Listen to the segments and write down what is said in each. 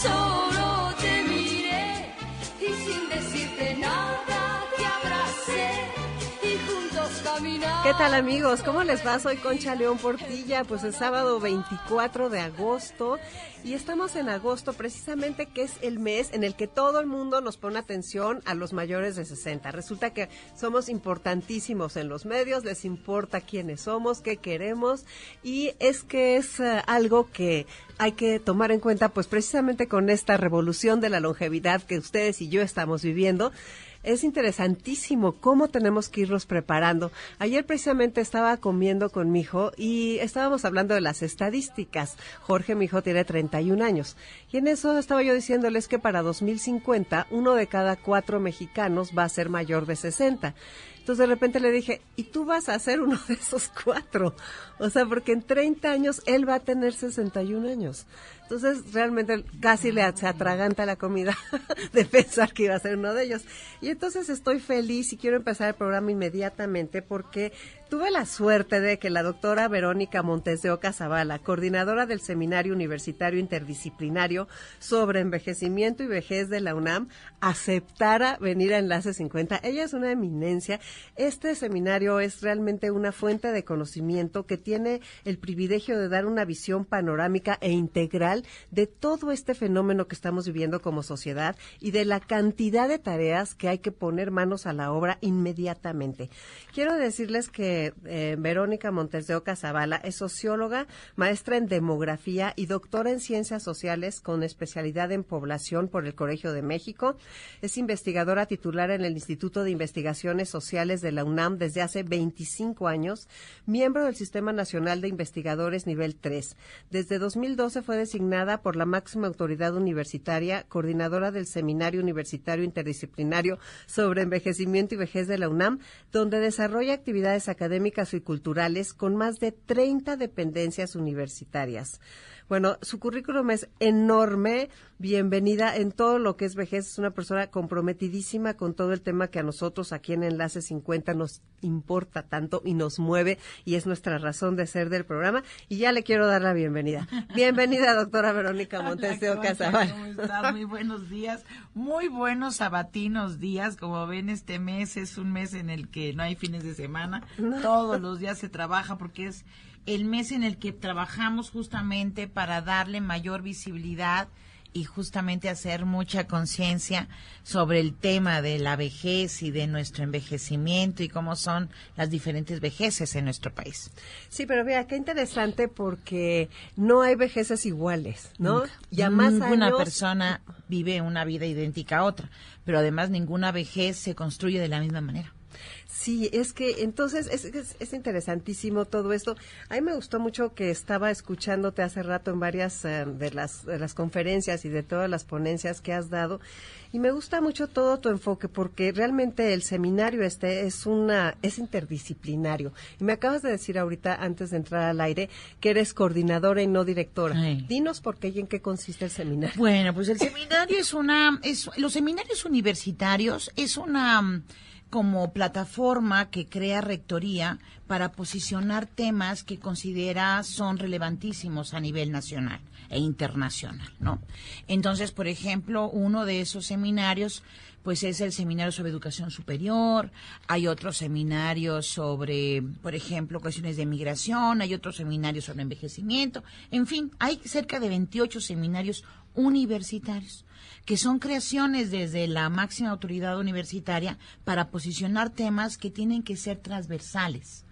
Solo te ¿Qué tal amigos? ¿Cómo les va? Soy Concha León Portilla, pues es sábado 24 de agosto y estamos en agosto precisamente que es el mes en el que todo el mundo nos pone atención a los mayores de 60. Resulta que somos importantísimos en los medios, les importa quiénes somos, qué queremos y es que es eh, algo que hay que tomar en cuenta pues precisamente con esta revolución de la longevidad que ustedes y yo estamos viviendo es interesantísimo cómo tenemos que irnos preparando. Ayer precisamente estaba comiendo con mi hijo y estábamos hablando de las estadísticas. Jorge, mi hijo, tiene 31 años. Y en eso estaba yo diciéndoles que para 2050 uno de cada cuatro mexicanos va a ser mayor de 60. Entonces de repente le dije, ¿y tú vas a ser uno de esos cuatro? O sea, porque en 30 años él va a tener 61 años. Entonces realmente casi le se atraganta la comida de pensar que iba a ser uno de ellos. Y entonces estoy feliz y quiero empezar el programa inmediatamente porque tuve la suerte de que la doctora Verónica Montes de Oca Zavala, coordinadora del Seminario Universitario Interdisciplinario sobre Envejecimiento y Vejez de la UNAM, aceptara venir a Enlace 50. Ella es una eminencia. Este seminario es realmente una fuente de conocimiento que tiene el privilegio de dar una visión panorámica e integral de todo este fenómeno que estamos viviendo como sociedad y de la cantidad de tareas que hay que poner manos a la obra inmediatamente. Quiero decirles que eh, Verónica Montes de Oca Zavala es socióloga, maestra en demografía y doctora en ciencias sociales con especialidad en población por el Colegio de México. Es investigadora titular en el Instituto de Investigaciones Sociales de la UNAM desde hace 25 años, miembro del Sistema Nacional de Investigadores nivel 3. Desde 2012 fue designada por la máxima autoridad universitaria, coordinadora del Seminario Universitario Interdisciplinario sobre Envejecimiento y Vejez de la UNAM, donde desarrolla actividades académicas y culturales con más de 30 dependencias universitarias. Bueno, su currículum es enorme. Bienvenida en todo lo que es vejez. Es una persona comprometidísima con todo el tema que a nosotros aquí en Enlace 50 nos importa tanto y nos mueve y es nuestra razón de ser del programa. Y ya le quiero dar la bienvenida. Bienvenida, doctora Verónica Montes de Oca Zavala. ¿Cómo estás? Muy buenos días. Muy buenos sabatinos días. Como ven, este mes es un mes en el que no hay fines de semana. Todos los días se trabaja porque es el mes en el que trabajamos justamente para darle mayor visibilidad y justamente hacer mucha conciencia sobre el tema de la vejez y de nuestro envejecimiento y cómo son las diferentes vejeces en nuestro país. Sí, pero mira, qué interesante porque no hay vejeces iguales, ¿no? Ya más ninguna años- persona vive una vida idéntica a otra, pero además ninguna vejez se construye de la misma manera. Sí, es que entonces es, es, es interesantísimo todo esto. A mí me gustó mucho que estaba escuchándote hace rato en varias eh, de, las, de las conferencias y de todas las ponencias que has dado. Y me gusta mucho todo tu enfoque porque realmente el seminario este es una es interdisciplinario. Y me acabas de decir ahorita antes de entrar al aire que eres coordinadora y no directora. Ay. Dinos por qué y en qué consiste el seminario. Bueno, pues el seminario es una, es, los seminarios universitarios es una como plataforma que crea rectoría para posicionar temas que considera son relevantísimos a nivel nacional e internacional, ¿no? Entonces, por ejemplo, uno de esos seminarios pues es el seminario sobre educación superior, hay otros seminarios sobre, por ejemplo, cuestiones de migración, hay otros seminarios sobre envejecimiento, en fin, hay cerca de 28 seminarios universitarios que son creaciones desde la máxima autoridad universitaria para posicionar temas que tienen que ser transversales.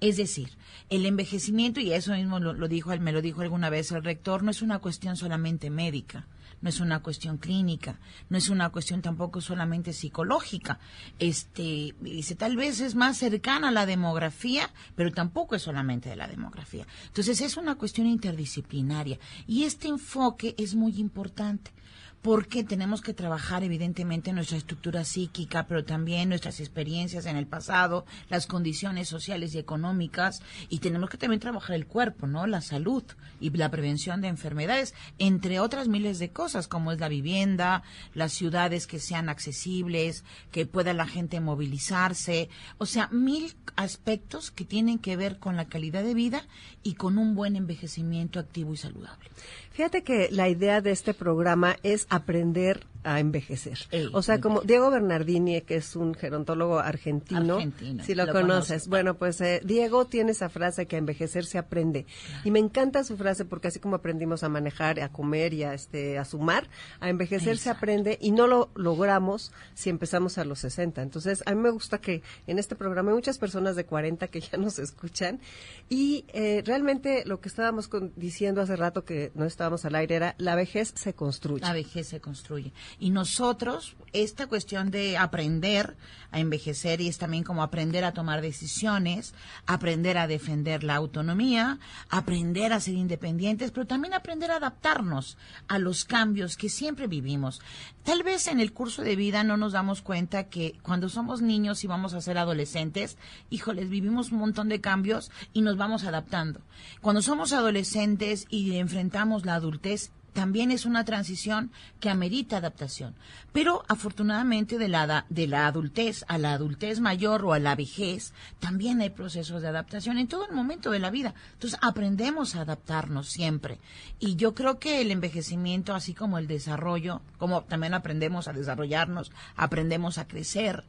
Es decir, el envejecimiento, y eso mismo lo, lo dijo, me lo dijo alguna vez el rector, no es una cuestión solamente médica, no es una cuestión clínica, no es una cuestión tampoco solamente psicológica. Este, dice, tal vez es más cercana a la demografía, pero tampoco es solamente de la demografía. Entonces es una cuestión interdisciplinaria y este enfoque es muy importante porque tenemos que trabajar evidentemente nuestra estructura psíquica, pero también nuestras experiencias en el pasado, las condiciones sociales y económicas, y tenemos que también trabajar el cuerpo, ¿no? La salud y la prevención de enfermedades, entre otras miles de cosas, como es la vivienda, las ciudades que sean accesibles, que pueda la gente movilizarse, o sea, mil aspectos que tienen que ver con la calidad de vida y con un buen envejecimiento activo y saludable. Fíjate que la idea de este programa es aprender a envejecer. Ey, o sea, como Diego Bernardini, que es un gerontólogo argentino, Argentino, si lo, lo conoces. conozco. Bueno, pues eh, Diego tiene esa frase que a envejecer se aprende. Y me encanta su frase porque así como aprendimos a manejar, a comer y a, este, a sumar, a envejecer se aprende y no lo logramos si empezamos a los 60. Entonces, a mí me gusta que en este programa hay muchas personas de 40 que ya nos escuchan y eh, realmente lo que estábamos con- diciendo hace rato que no estábamos al aire era la vejez se construye. La vejez se construye. Y nosotros, esta cuestión de aprender a envejecer y es también como aprender a tomar decisiones, aprender a defender la autonomía, aprender a ser independientes, pero también aprender a adaptarnos a los cambios que siempre vivimos. Tal vez en el curso de vida no nos damos cuenta que cuando somos niños y vamos a ser adolescentes, híjoles, vivimos un montón de cambios y nos vamos adaptando. Cuando somos adolescentes y enfrentamos la adultez, también es una transición que amerita adaptación. Pero afortunadamente de la, de la adultez a la adultez mayor o a la vejez, también hay procesos de adaptación en todo el momento de la vida. Entonces aprendemos a adaptarnos siempre. Y yo creo que el envejecimiento, así como el desarrollo, como también aprendemos a desarrollarnos, aprendemos a crecer,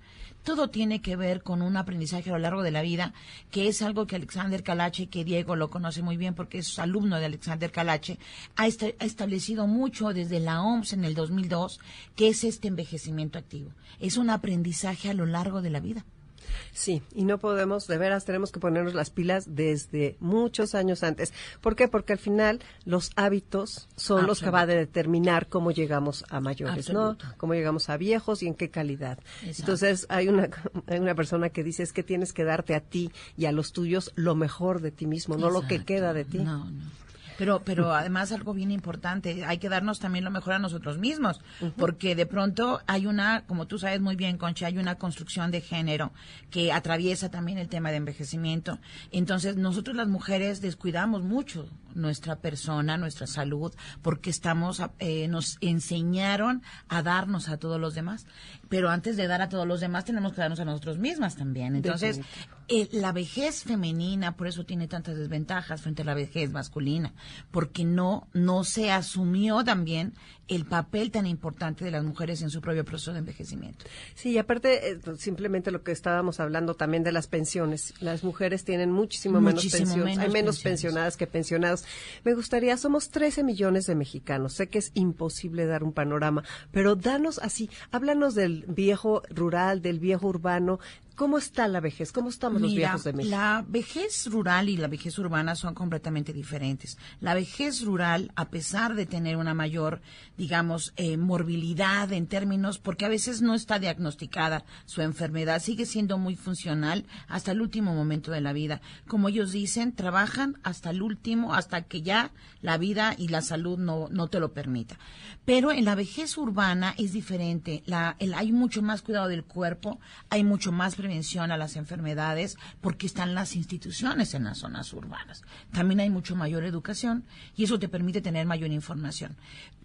todo tiene que ver con un aprendizaje a lo largo de la vida, que es algo que Alexander Calache, que Diego lo conoce muy bien porque es alumno de Alexander Calache, ha, esta- ha establecido mucho desde la OMS en el 2002, que es este envejecimiento activo. Es un aprendizaje a lo largo de la vida. Sí, y no podemos, de veras, tenemos que ponernos las pilas desde muchos años antes. ¿Por qué? Porque al final los hábitos son los que va a determinar cómo llegamos a mayores, Absoluto. ¿no? Cómo llegamos a viejos y en qué calidad. Exacto. Entonces, hay una, hay una persona que dice es que tienes que darte a ti y a los tuyos lo mejor de ti mismo, no lo que queda de ti. No, no. Pero, pero además algo bien importante, hay que darnos también lo mejor a nosotros mismos, porque de pronto hay una, como tú sabes muy bien, Concha, hay una construcción de género que atraviesa también el tema de envejecimiento. Entonces, nosotros las mujeres descuidamos mucho nuestra persona, nuestra salud, porque estamos, eh, nos enseñaron a darnos a todos los demás. Pero antes de dar a todos los demás, tenemos que darnos a nosotros mismas también. Entonces, eh, la vejez femenina, por eso tiene tantas desventajas frente a la vejez masculina, porque no, no se asumió también el papel tan importante de las mujeres en su propio proceso de envejecimiento. Sí, y aparte, eh, simplemente lo que estábamos hablando también de las pensiones. Las mujeres tienen muchísimo, menos pensiones. Hay menos menos pensiones. pensionadas que pensionados. Me gustaría, somos 13 millones de mexicanos. Sé que es imposible dar un panorama, pero danos así, háblanos del viejo rural, del viejo urbano. ¿Cómo está la vejez? ¿Cómo estamos los Mira, viejos de México? La vejez rural y la vejez urbana son completamente diferentes. La vejez rural, a pesar de tener una mayor, digamos, eh, morbilidad en términos, porque a veces no está diagnosticada su enfermedad, sigue siendo muy funcional hasta el último momento de la vida. Como ellos dicen, trabajan hasta el último, hasta que ya la vida y la salud no, no te lo permita. Pero en la vejez urbana es diferente. La, el- hay mucho más cuidado del cuerpo, hay mucho más prevención a las enfermedades porque están las instituciones en las zonas urbanas. También hay mucho mayor educación y eso te permite tener mayor información.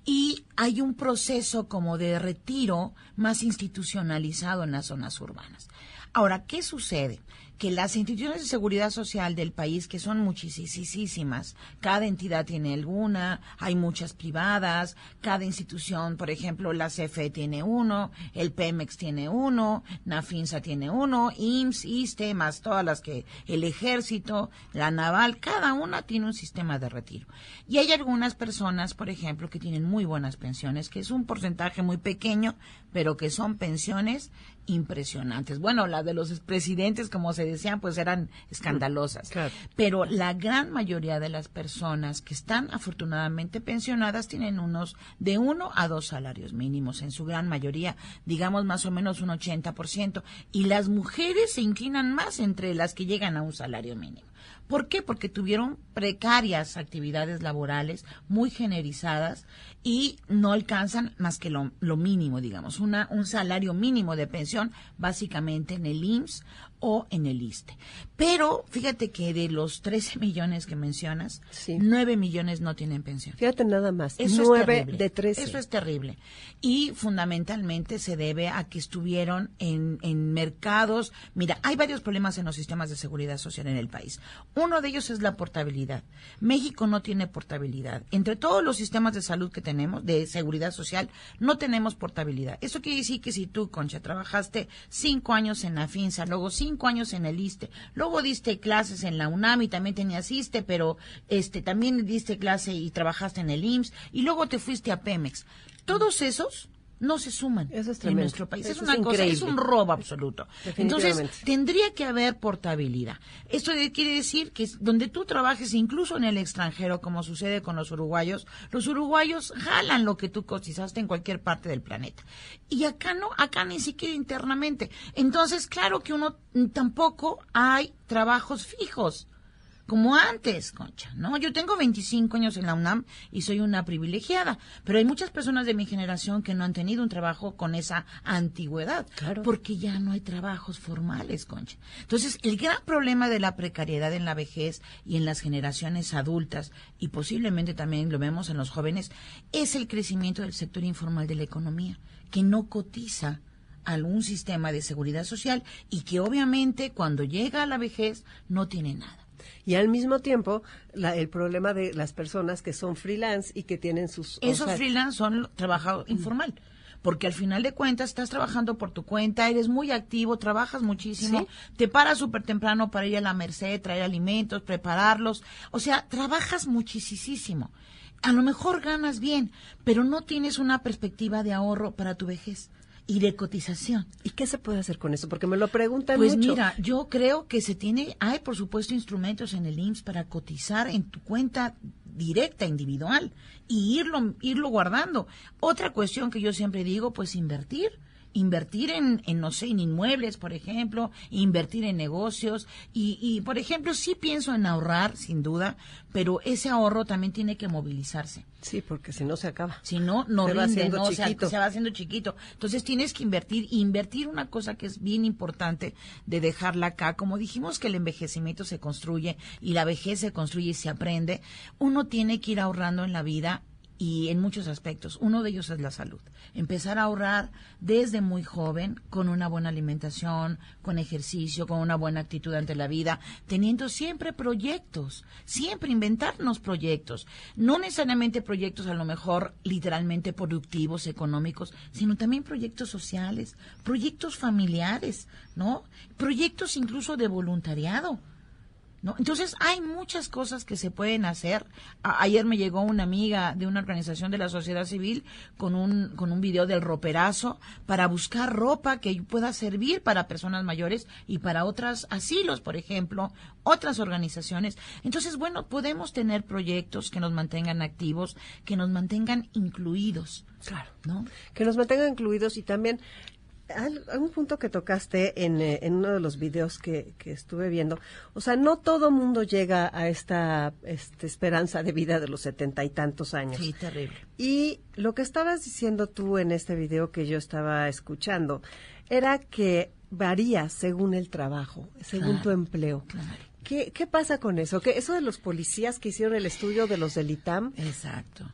Y hay un proceso como de retiro más institucionalizado en las zonas urbanas. Ahora, ¿qué sucede? Que las instituciones de seguridad social del país, que son muchísimas, cada entidad tiene alguna, hay muchas privadas, cada institución, por ejemplo, la CFE tiene uno, el Pemex tiene uno, Nafinsa tiene uno, IMSS, ISTE, más todas las que, el ejército, la naval, cada una tiene un sistema de retiro. Y hay algunas personas, por ejemplo, que tienen muy buenas pensiones, que es un porcentaje muy pequeño, pero que son pensiones impresionantes. Bueno, las de los presidentes, como se decían, pues eran escandalosas. Claro. Pero la gran mayoría de las personas que están afortunadamente pensionadas tienen unos de uno a dos salarios mínimos, en su gran mayoría, digamos más o menos un 80%. Y las mujeres se inclinan más entre las que llegan a un salario mínimo. ¿Por qué? Porque tuvieron precarias actividades laborales muy generizadas y no alcanzan más que lo, mínimo, digamos, un salario mínimo de pensión básicamente en el IMSS o en el ISTE. Pero fíjate que de los 13 millones que mencionas, Sí. 9 millones no tienen pensión. Fíjate nada más. Eso Nueve es terrible. de 13. Eso es terrible. Y fundamentalmente se debe a que estuvieron en, en mercados. Mira, hay varios problemas en los sistemas de seguridad social en el país. Uno de ellos es la portabilidad. México no tiene portabilidad. Entre todos los sistemas de salud que tenemos, de seguridad social, no tenemos portabilidad. Eso quiere decir que si tú, Concha, trabajaste cinco años en la FINSA, luego cinco años en el ISTE, luego diste clases en la UNAM y también tenías ISTE, pero este también diste clase y trabajaste en el IMSS, y luego te fuiste a Pemex. Todos esos no se suman Eso es en nuestro país. Eso es es una cosa, es un robo absoluto. Entonces, tendría que haber portabilidad. Esto quiere decir que donde tú trabajes, incluso en el extranjero, como sucede con los uruguayos, los uruguayos jalan lo que tú cotizaste en cualquier parte del planeta. Y acá no, acá ni siquiera internamente. Entonces, claro que uno mm, tampoco hay trabajos fijos como antes, Concha, ¿no? Yo tengo 25 años en la UNAM y soy una privilegiada, pero hay muchas personas de mi generación que no han tenido un trabajo con esa antigüedad, Claro. porque ya no hay trabajos formales, Concha. Entonces, el gran problema de la precariedad en la vejez y en las generaciones adultas, y posiblemente también lo vemos en los jóvenes, es el crecimiento del sector informal de la economía, que no cotiza algún sistema de seguridad social y que obviamente cuando llega a la vejez no tiene nada. Y al mismo tiempo, la- el problema de las personas que son freelance y que tienen sus... o Esos sea, freelance son trabajo informal. Porque al final de cuentas estás trabajando por tu cuenta, eres muy activo, trabajas muchísimo, Sí. te paras súper temprano para ir a la merced, traer alimentos, prepararlos. O sea, trabajas muchísimo. A lo mejor ganas bien, pero no tienes una perspectiva de ahorro para tu vejez y de cotización. ¿Y qué se puede hacer con eso? Porque me lo preguntan Pues mucho. mira, yo creo que se tiene, hay por supuesto instrumentos en el IMSS para cotizar en tu cuenta directa, individual, y irlo, irlo guardando. Otra cuestión que yo siempre digo, pues invertir. Invertir en, en, no sé, en inmuebles, por ejemplo, invertir en negocios. Y, y, por ejemplo, sí pienso en ahorrar, sin duda, pero ese ahorro también tiene que movilizarse. Sí, porque si no se acaba. Si no, no Se va rinde, haciendo no, o sea, chiquito. se va haciendo chiquito. Entonces tienes que invertir, invertir una cosa que es bien importante de dejarla acá. Como dijimos que el envejecimiento se construye y la vejez se construye y se aprende, uno tiene que ir ahorrando en la vida y en muchos aspectos. Uno de ellos es la salud. Empezar a ahorrar desde muy joven, con una buena alimentación, con ejercicio, con una buena actitud ante la vida, teniendo siempre proyectos, siempre inventarnos proyectos. No necesariamente proyectos a lo mejor literalmente productivos, económicos, sino también proyectos sociales, proyectos familiares, ¿no? Proyectos incluso de voluntariado. ¿No? Entonces hay muchas cosas que se pueden hacer. A- ayer me llegó una amiga de una organización de la sociedad civil con un con un video del roperazo para buscar ropa que pueda servir para personas mayores y para otras asilos, por ejemplo, otras organizaciones. Entonces, bueno, podemos tener proyectos que nos mantengan activos, que nos mantengan incluidos, Claro. ¿no? Que nos mantengan incluidos y también algún punto que tocaste en, eh, en uno de los videos que, que estuve viendo, o sea, no todo mundo llega a esta, este, esperanza de vida de los setenta y tantos años. Sí, terrible. Y lo que estabas diciendo tú en este video que yo estaba escuchando era que varía según el trabajo, según Claro, tu empleo. claro. ¿Qué, ¿Qué pasa con eso? ¿Que eso de los policías que hicieron el estudio de los del ITAM? Exacto.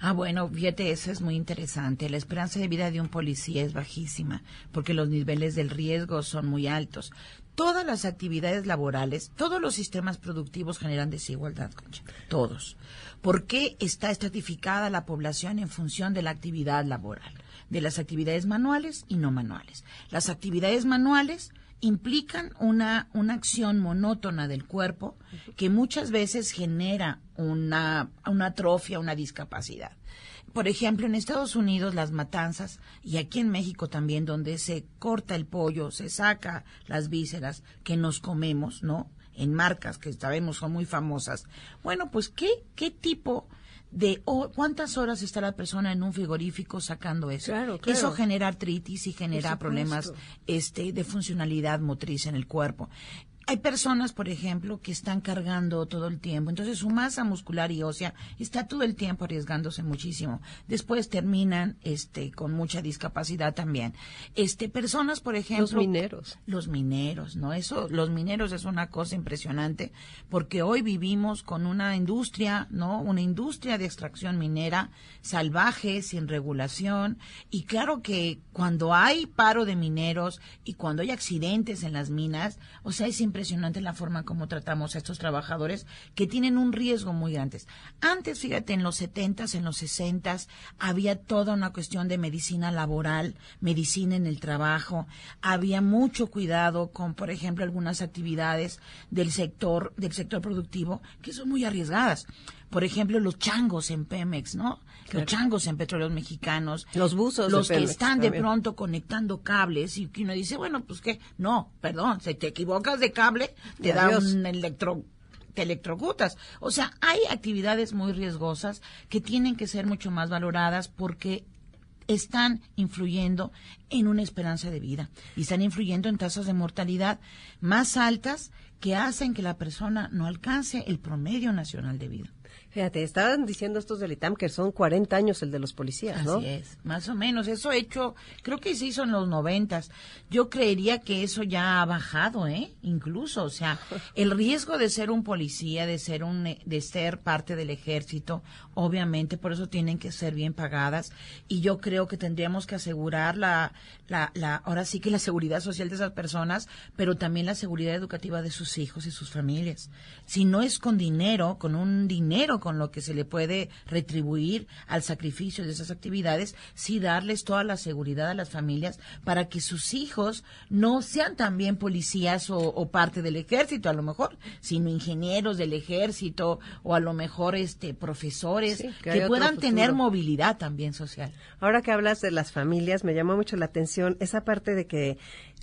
Ah, bueno, fíjate, eso es muy interesante. La esperanza de vida de un policía es bajísima porque los niveles del riesgo son muy altos. Todas las actividades laborales, todos los sistemas productivos generan desigualdad, Concha. Todos. ¿Por qué está estratificada la población en función de la actividad laboral? De las actividades manuales y no manuales. Las actividades manuales implican una, una acción monótona del cuerpo que muchas veces genera una, una atrofia, una discapacidad. por ejemplo, en Estados Unidos las matanzas y aquí en México también, donde se corta el pollo, se saca las vísceras que nos comemos, ¿no? En marcas que sabemos son muy famosas. Bueno, pues ¿qué, qué tipo de o- cuántas horas está la persona en un frigorífico sacando eso? Claro, claro. Eso genera artritis y genera problemas este, de funcionalidad motriz en el cuerpo. Hay personas, por ejemplo, que están cargando todo el tiempo, entonces su masa muscular y ósea está todo el tiempo arriesgándose muchísimo. Después terminan este con mucha discapacidad también. Este personas, por ejemplo, Los mineros. los mineros, ¿no? Eso, los mineros es una cosa impresionante porque hoy vivimos con una industria, ¿no? Una industria de extracción minera salvaje, sin regulación. Y claro que cuando hay paro de mineros y cuando hay accidentes en las minas, o sea, es impresionante la forma como tratamos a estos trabajadores que tienen un riesgo muy grande. Antes, fíjate, en los setentas, en los sesentas, había toda una cuestión de medicina laboral, medicina en el trabajo, había mucho cuidado con, por ejemplo, algunas actividades del sector, del sector productivo que son muy arriesgadas. Por ejemplo, los changos en Pemex, ¿no? Los changos en petróleos mexicanos. Los buzos de Los que Pemex están de pronto conectando cables y que uno dice, bueno, pues qué, no, perdón, si te equivocas de cable, te da un electro te electrocutas. O sea, hay actividades muy riesgosas que tienen que ser mucho más valoradas porque están influyendo en una esperanza de vida y están influyendo en tasas de mortalidad más altas que hacen que la persona no alcance el promedio nacional de vida. Fíjate, estaban diciendo estos del ITAM que son 40 años el de los policías, ¿no? Así es, más o menos. Eso hecho, creo que se hizo en los noventas. Yo creería que eso ya ha bajado, ¿eh? Incluso, o sea, el riesgo de ser un policía, de ser un, eh, de ser parte del ejército, obviamente, por eso tienen que ser bien pagadas. Y yo creo que tendríamos que asegurar la, la, la, ahora sí que la seguridad social de esas personas, pero también la seguridad educativa de sus hijos y sus familias. Si no es con dinero, con un dinero con lo que se le puede retribuir al sacrificio de esas actividades, sí darles toda la seguridad a las familias para que sus hijos no sean también policías o, o parte del ejército, a lo mejor, sino ingenieros del ejército o a lo mejor este profesores Sí, que que, puedan tener movilidad también social. Ahora que hablas de las familias, me llamó mucho la atención esa parte de que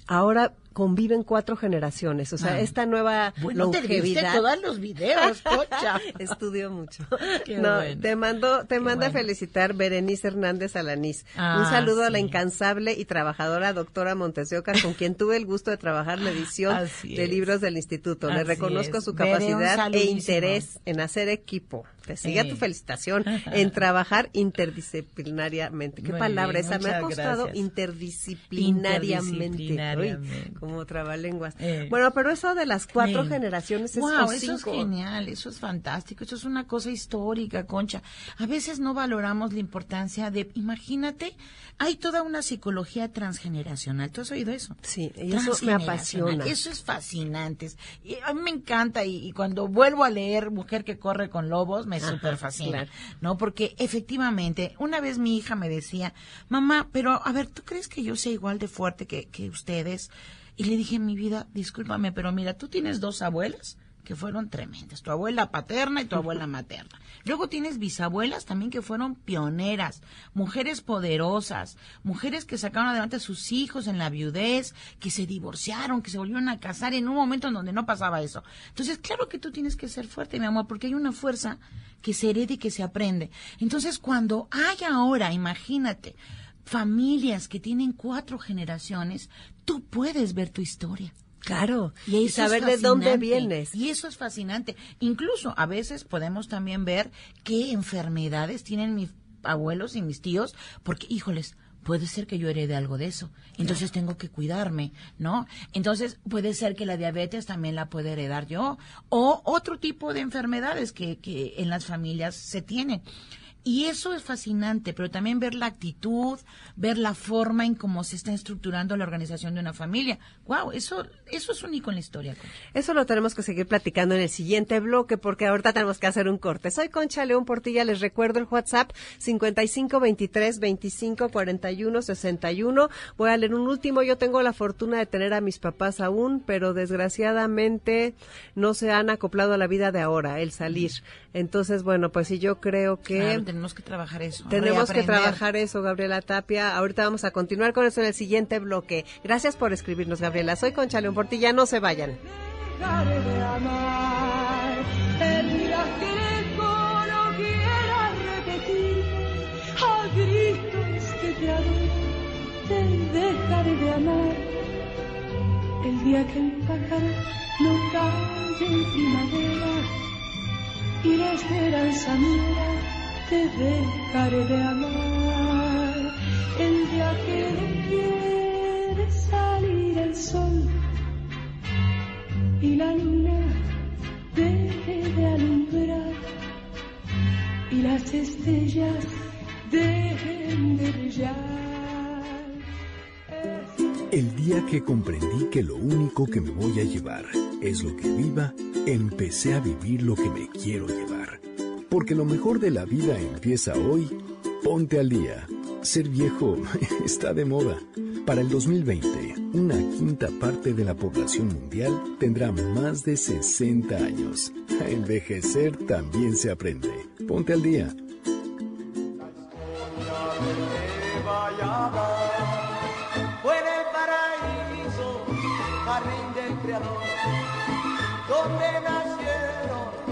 ahora conviven cuatro generaciones, o sea, Ah. esta nueva Bueno, te viste longevidad. todos los videos, Concha. Estudio mucho. Qué no, bueno. te mando, te Qué manda a felicitar Berenice Hernández Alanís. Ah, Un saludo a la incansable y trabajadora doctora Montes de Oca, con quien tuve el gusto de trabajar la edición Así de es. libros del instituto. Le reconozco es. su capacidad e interés en hacer equipo. Te sigue tu felicitación en trabajar interdisciplinariamente. ¿Qué Muy palabra bien, esa? Me ha costado gracias. interdisciplinariamente. Interdisciplinariamente. Uy, como trabalenguas. Eh. Bueno, pero eso de las cuatro generaciones es Wow, eso es genial, eso es fantástico, eso es una cosa histórica, Concha. A veces no valoramos la importancia de, imagínate, hay toda una psicología transgeneracional. ¿Tú has oído eso? Sí, y eso me apasiona. Eso es fascinante. Y a mí me encanta y, y cuando vuelvo a leer Mujer que corre con lobos me Ajá, super fascina, claro. ¿no? Porque efectivamente, una vez mi hija me decía, mamá, pero a ver, ¿tú crees que yo sea igual de fuerte que, que ustedes? Y le dije, mi vida, discúlpame, pero mira, tú tienes dos abuelas que fueron tremendas, tu abuela paterna y tu abuela materna. Luego tienes bisabuelas también que fueron pioneras, mujeres poderosas, mujeres que sacaron adelante a sus hijos en la viudez, que se divorciaron, que se volvieron a casar en un momento en donde no pasaba eso. Entonces, claro que tú tienes que ser fuerte, mi amor, porque hay una fuerza que se hereda y que se aprende. Entonces, cuando hay ahora, imagínate, familias que tienen cuatro generaciones, tú puedes ver tu historia. Claro, Y, saber de dónde vienes. Y eso es fascinante. Incluso a veces podemos también ver qué enfermedades tienen mis abuelos y mis tíos, porque, híjoles, puede ser que yo herede algo de eso. Entonces tengo que cuidarme, ¿no? Entonces puede ser que la diabetes también la pueda heredar yo o otro tipo de enfermedades que, que en las familias se tienen. Y eso es fascinante, pero también ver la actitud, ver la forma en cómo se está estructurando la organización de una familia. Wow, eso, eso es único en la historia. Concha. Eso lo tenemos que seguir platicando en el siguiente bloque porque ahorita tenemos que hacer un corte. Soy Concha León Portilla, les recuerdo el WhatsApp 55 23 25 41 61. Voy a leer un último. Yo tengo la fortuna de tener a mis papás aún, pero desgraciadamente no se han acoplado a la vida de ahora, el salir. Entonces, bueno, pues sí, yo creo que Claro, tenemos que trabajar eso. Tenemos que trabajar eso, Gabriela Tapia. Ahorita vamos a continuar con eso en el siguiente bloque. Gracias por escribirnos, Gabriela. Soy Concha León Portilla. No se vayan. dejaré de amar. El día que el coro quiera repetir a gritos que te adoro, te dejaré de amar. El día que el pájaro no cante en primavera y la esperanza muera, te dejaré de amar. El día que no quiere salir el sol y la luna deje de alumbrar y las estrellas dejen de brillar. El día que comprendí que lo único que me voy a llevar es lo que viva, empecé a vivir lo que me quiero llevar. Porque lo mejor de la vida empieza hoy. Ponte al día. Ser viejo está de moda. Para el 2020, una quinta parte de la población mundial tendrá más de 60 años. A envejecer también se aprende. Ponte al día. donde nacieron.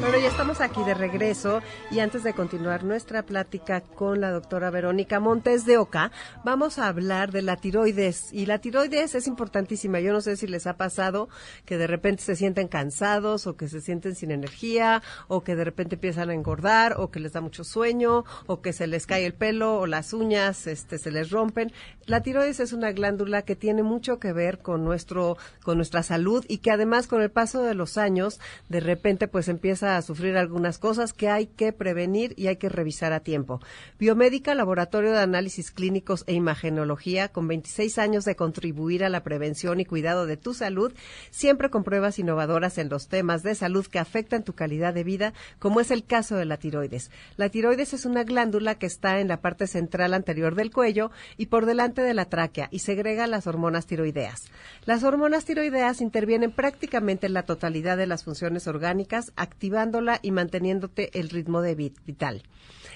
Bueno, ya estamos aquí de regreso y antes de continuar nuestra plática con la doctora Verónica Montes de Oca, vamos a hablar de la tiroides. Y la tiroides es importantísima. Yo no sé si les ha pasado que de repente se sienten cansados o que se sienten sin energía o que de repente empiezan a engordar o que les da mucho sueño o que se les cae el pelo o las uñas este, se les rompen. La tiroides es una glándula que tiene mucho que ver con nuestro con nuestra salud y que además con el paso de los años de repente pues empieza a sufrir algunas cosas que hay que prevenir y hay que revisar a tiempo. Biomédica, laboratorio de análisis clínicos e imagenología, con 26 años de contribuir a la prevención y cuidado de tu salud, siempre con pruebas innovadoras en los temas de salud que afectan tu calidad de vida, como es el caso de la tiroides. La tiroides es una glándula que está en la parte central anterior del cuello y por delante de la tráquea y segrega las hormonas tiroideas. Las hormonas tiroideas intervienen prácticamente en la totalidad de las funciones orgánicas, y manteniéndote el ritmo de vit- vital.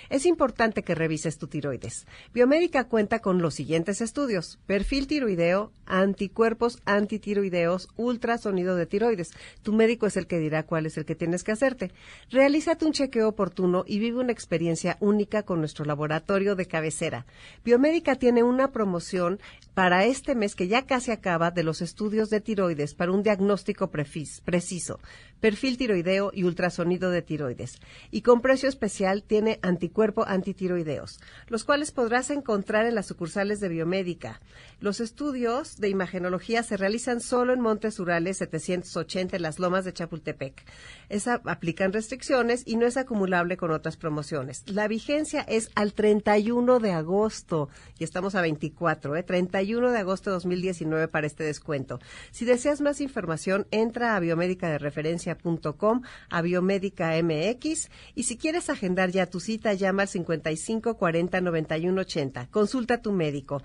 Es importante que revises tu tiroides. Biomédica cuenta con los siguientes estudios: perfil tiroideo, anticuerpos antitiroideos, ultrasonido de tiroides. Tu médico es el que dirá cuál es el que tienes que hacerte. Realízate un chequeo oportuno y vive una experiencia única con nuestro laboratorio de cabecera. Biomédica tiene una promoción para este mes que ya casi acaba de los estudios de tiroides para un diagnóstico preciso, perfil tiroideo y ultrasonido de tiroides. Y con precio especial tiene anticuerpo antitiroideos, los cuales podrás encontrar en las sucursales de Biomédica. Los estudios de imagenología se realizan solo en Montes Urales 780 en las lomas de Chapultepec. Esa aplican restricciones y no es acumulable con otras promociones. La vigencia es al 31 de agosto y estamos a 24, ¿eh? 31 de agosto de 2019 para este descuento. Si deseas más información, entra a biomedicadereferencia.com, a Biomédica MX y si quieres agendar ya tu cita, llama al 55 40 91 80. Consulta a tu médico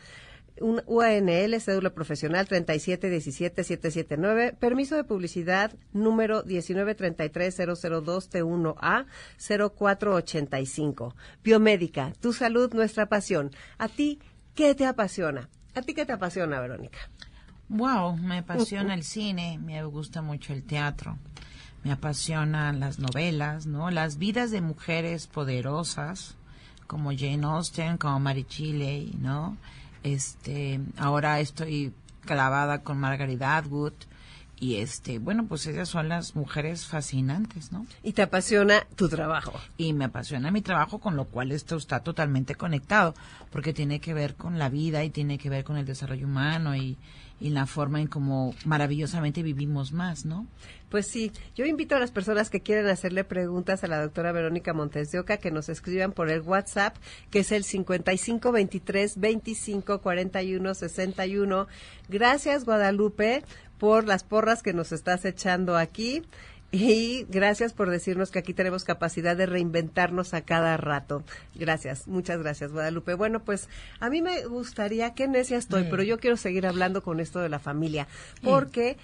un UANL, cédula profesional 3717779, permiso de publicidad número 1933002T1A 0485. Biomédica, tu salud, nuestra pasión. ¿A ti qué te apasiona? ¿A ti qué te apasiona, Verónica? Wow, me apasiona el cine, me gusta mucho el teatro, me apasionan las novelas, ¿no? Las vidas de mujeres poderosas, como Jane Austen, como Mary Shelley, ¿no? Este, ahora estoy clavada con Margaret Atwood y este, bueno, pues ellas son las mujeres fascinantes, ¿no? Y te apasiona tu trabajo. y me apasiona mi trabajo, con lo cual esto está totalmente conectado, porque tiene que ver con la vida y tiene que ver con el desarrollo humano y, y la forma en cómo maravillosamente vivimos más, ¿no? Pues sí, yo invito a las personas que quieren hacerle preguntas a la doctora Verónica Montes de Oca que nos escriban por el WhatsApp, que es el 55 23 25 41 61. Gracias, Guadalupe, por las porras que nos estás echando aquí. Y gracias por decirnos que aquí tenemos capacidad de reinventarnos a cada rato. Gracias, muchas gracias, Guadalupe. Bueno, pues a mí me gustaría, qué necia estoy, pero yo quiero seguir hablando con esto de la familia, porque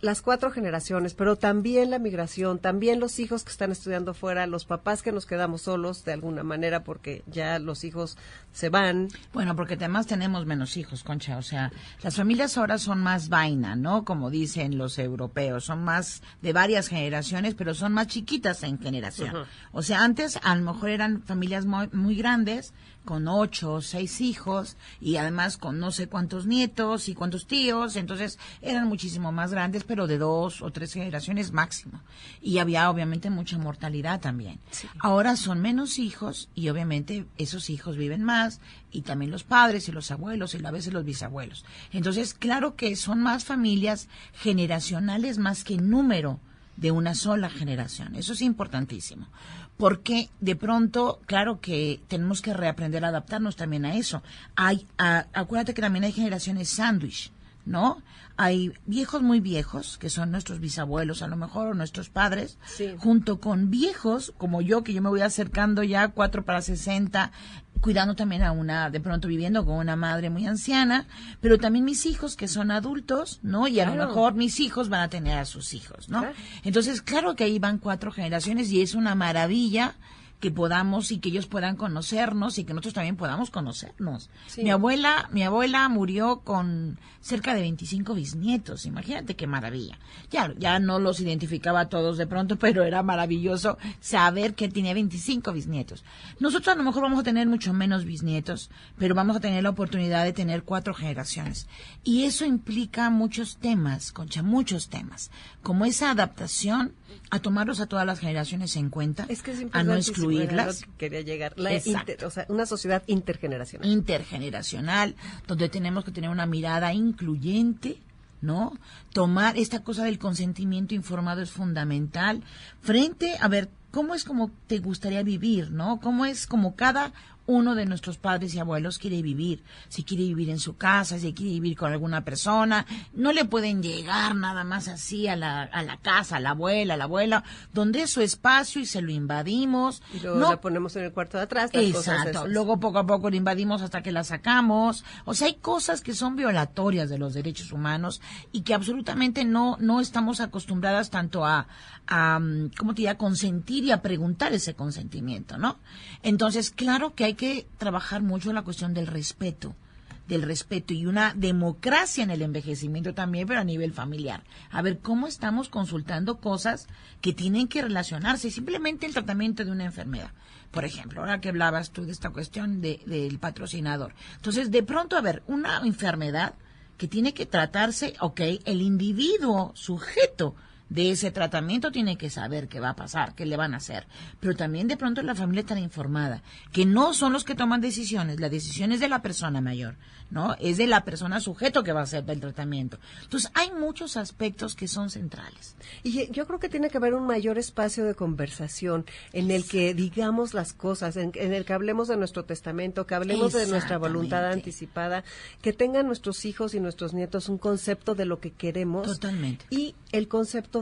las cuatro generaciones, pero también la migración, también los hijos que están estudiando fuera, los papás que nos quedamos solos de alguna manera porque ya los hijos se van. Bueno, porque además tenemos menos hijos, Concha. O sea, las familias ahora son más vaina, ¿no? Como dicen los europeos, son más de varias generaciones, pero son más chiquitas en generación. O sea, antes a lo mejor eran familias muy, muy grandes, con ocho o seis hijos y además con no sé cuántos nietos y cuántos tíos, entonces eran muchísimo más grandes, pero de dos o tres generaciones máximo. Y había obviamente mucha mortalidad también. Ahora son menos hijos y obviamente esos hijos viven más y también los padres y los abuelos y a veces los bisabuelos. Entonces, claro que son más familias generacionales más que número de una sola generación. Eso es importantísimo. Porque de pronto, claro que tenemos que reaprender a adaptarnos también a eso. Hay, acuérdate que también hay generaciones sándwich, ¿no? Hay viejos muy viejos, que son nuestros bisabuelos a lo mejor, o nuestros padres, junto con viejos como yo, que yo me voy acercando ya cuatro para sesenta, cuidando también a una, de pronto viviendo con una madre muy anciana, pero también mis hijos que son adultos, ¿no? Y a lo mejor mis hijos van a tener a sus hijos, ¿no? Entonces, claro que ahí van cuatro generaciones y es una maravilla que podamos y que ellos puedan conocernos y que nosotros también podamos conocernos. Mi abuela, mi abuela murió con cerca de 25 bisnietos, imagínate qué maravilla. Ya, ya no los identificaba a todos de pronto, pero era maravilloso saber que tenía 25 bisnietos. Nosotros a lo mejor vamos a tener mucho menos bisnietos, pero vamos a tener la oportunidad de tener cuatro generaciones. Y eso implica muchos temas, Concha, muchos temas, como esa adaptación a tomarlos a todas las generaciones en cuenta, es que es a no quería llegar, o sea, una sociedad intergeneracional. Intergeneracional, donde tenemos que tener una mirada incluyente, ¿no? Tomar esta cosa del consentimiento informado es fundamental frente a ver cómo es como te gustaría vivir, ¿no? Cómo es como cada uno de nuestros padres y abuelos quiere vivir, si quiere vivir en su casa, si quiere vivir con alguna persona, no le pueden llegar nada más así a la, a la casa, a la abuela, a la abuela, donde es su espacio y se lo invadimos. Y luego no, la ponemos en el cuarto de atrás. Exacto, luego poco a poco lo invadimos hasta que la sacamos. O sea, hay cosas que son violatorias de los derechos humanos y que absolutamente no, no estamos acostumbradas tanto a, a ¿cómo te diría?, consentir y a preguntar ese consentimiento, ¿no? Entonces, claro que hay que trabajar mucho la cuestión del respeto, del respeto y una democracia en el envejecimiento también, pero a nivel familiar. A ver cómo estamos consultando cosas que tienen que relacionarse, simplemente el tratamiento de una enfermedad. Por ejemplo, ahora que hablabas tú de esta cuestión de, del patrocinador. Entonces, de pronto, a ver, una enfermedad que tiene que tratarse, ok, el individuo sujeto de ese tratamiento tiene que saber qué va a pasar, qué le van a hacer. Pero también de pronto la familia está informada, que no son los que toman decisiones, la decisión es de la persona mayor, ¿no? Es de la persona sujeto que va a hacer el tratamiento. Entonces, hay muchos aspectos que son centrales. Y yo creo que tiene que haber un mayor espacio de conversación en el que digamos las cosas, en, el que hablemos de nuestro testamento, que hablemos de nuestra voluntad anticipada, que tengan nuestros hijos y nuestros nietos un concepto de lo que queremos. Totalmente. Y el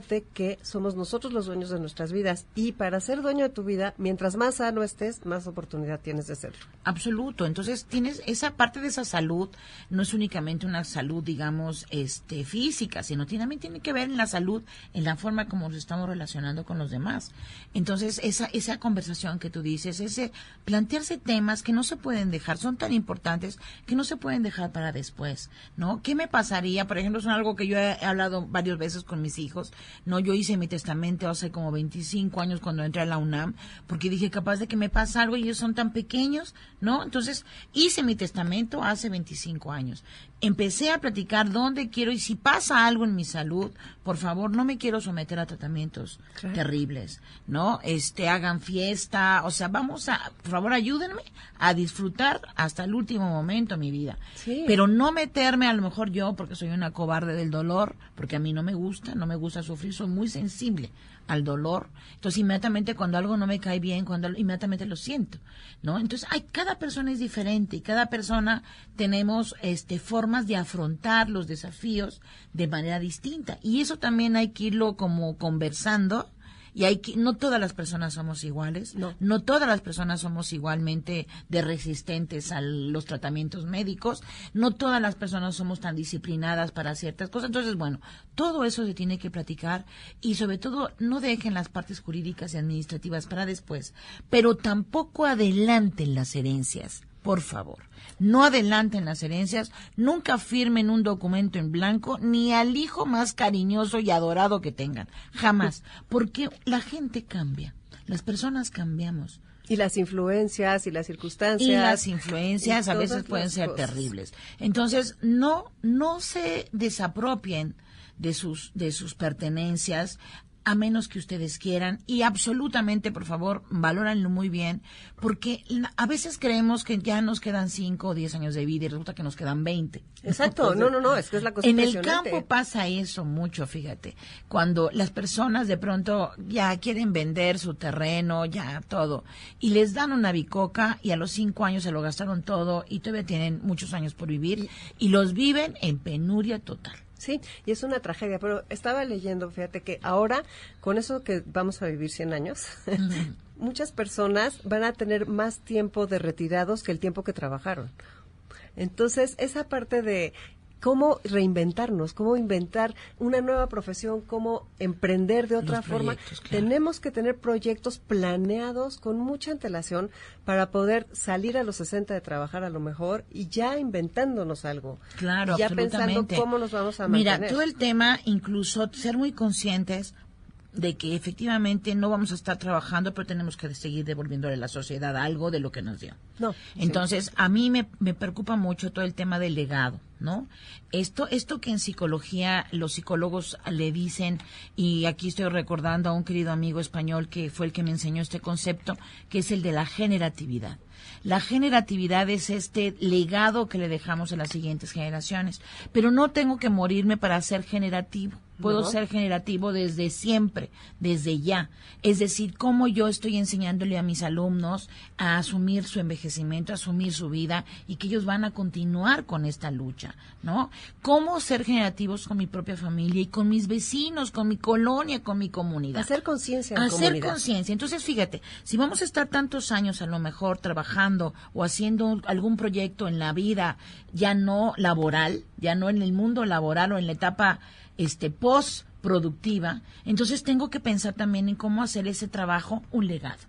de que somos nosotros los dueños de nuestras vidas y para ser dueño de tu vida, mientras más sano estés, más oportunidad tienes de serlo. Absoluto. Entonces, tienes esa parte de esa salud no es únicamente una salud, digamos, este física, sino también tiene que ver en la salud, en la forma como nos estamos relacionando con los demás. Entonces, esa esa conversación que tú dices, ese plantearse temas que no se pueden dejar, son tan importantes que no se pueden dejar para después, ¿no? ¿Qué me pasaría? Por ejemplo, es algo que yo he hablado varias veces con mis hijos no, yo hice mi testamento hace como 25 años cuando entré a la UNAM, porque dije, capaz de que me pasa algo y ellos son tan pequeños, ¿no? Entonces, hice mi testamento hace 25 años. Empecé a platicar dónde quiero y si pasa algo en mi salud, por favor, no me quiero someter a tratamientos terribles, ¿no? Este, hagan fiesta, o sea, vamos a, por favor, ayúdenme a disfrutar hasta el último momento mi vida. Pero no meterme a lo mejor yo, porque soy una cobarde del dolor, porque a mí no me gusta, no me gusta sufrir, soy muy sensible al dolor. Entonces, inmediatamente cuando algo no me cae bien, cuando inmediatamente lo siento, ¿no? Entonces, hay cada persona es diferente y cada persona tenemos este formas de afrontar los desafíos de manera distinta y eso también hay que irlo como conversando y hay que, no todas las personas somos iguales, No. no todas las personas somos igualmente de resistentes a los tratamientos médicos, no todas las personas somos tan disciplinadas para ciertas cosas. Entonces, bueno, todo eso se tiene que platicar y sobre todo no dejen las partes jurídicas y administrativas para después, pero tampoco adelanten las herencias. Por favor, no adelanten las herencias, nunca firmen un documento en blanco, ni al hijo más cariñoso y adorado que tengan. Jamás. Porque la gente cambia. Las personas cambiamos. Y las influencias y las circunstancias. Y las influencias y a veces pueden ser cosas. terribles. Entonces, no, no se desapropien de sus, de sus pertenencias a menos que ustedes quieran y absolutamente, por favor, valóranlo muy bien, porque a veces creemos que ya nos quedan 5 o 10 años de vida y resulta que nos quedan 20. Exacto, no, no, no, es que es la cosa En el campo pasa eso mucho, fíjate. Cuando las personas de pronto ya quieren vender su terreno, ya todo, y les dan una bicoca y a los cinco años se lo gastaron todo y todavía tienen muchos años por vivir y los viven en penuria total. Sí, y es una tragedia, pero estaba leyendo, fíjate que ahora, con eso que vamos a vivir 100 años, muchas personas van a tener más tiempo de retirados que el tiempo que trabajaron. Entonces, esa parte de cómo reinventarnos, cómo inventar una nueva profesión, cómo emprender de otra Los forma, claro. tenemos que tener proyectos planeados con mucha antelación para poder salir a los 60 de trabajar a lo mejor y ya inventándonos algo. Claro, ya absolutamente. pensando cómo nos vamos a Mira, mantener. todo el tema, incluso ser muy conscientes de que efectivamente no vamos a estar trabajando, pero tenemos que seguir devolviéndole a la sociedad algo de lo que nos dio. No, Entonces, a mí me, me preocupa mucho todo el tema del legado, ¿no? Esto, esto que en psicología los psicólogos le dicen, y aquí estoy recordando a un querido amigo español que fue el que me enseñó este concepto, que es el de la generatividad. La generatividad es este legado que le dejamos a las siguientes generaciones. Pero no tengo que morirme para ser generativo. Puedo No. ser generativo desde siempre, desde ya. Es decir, cómo yo estoy enseñándole a mis alumnos a asumir su envejecimiento, a asumir su vida y que ellos van a continuar con esta lucha, ¿no? Cómo ser generativos con mi propia familia y con mis vecinos, con mi colonia, con mi comunidad Hacer conciencia en hacer conciencia. Entonces, fíjate, si vamos a estar tantos años a lo mejor trabajando o haciendo algún proyecto en la vida ya no laboral, ya no en el mundo laboral o en la etapa este post productiva, entonces tengo que pensar también en cómo hacer ese trabajo un legado.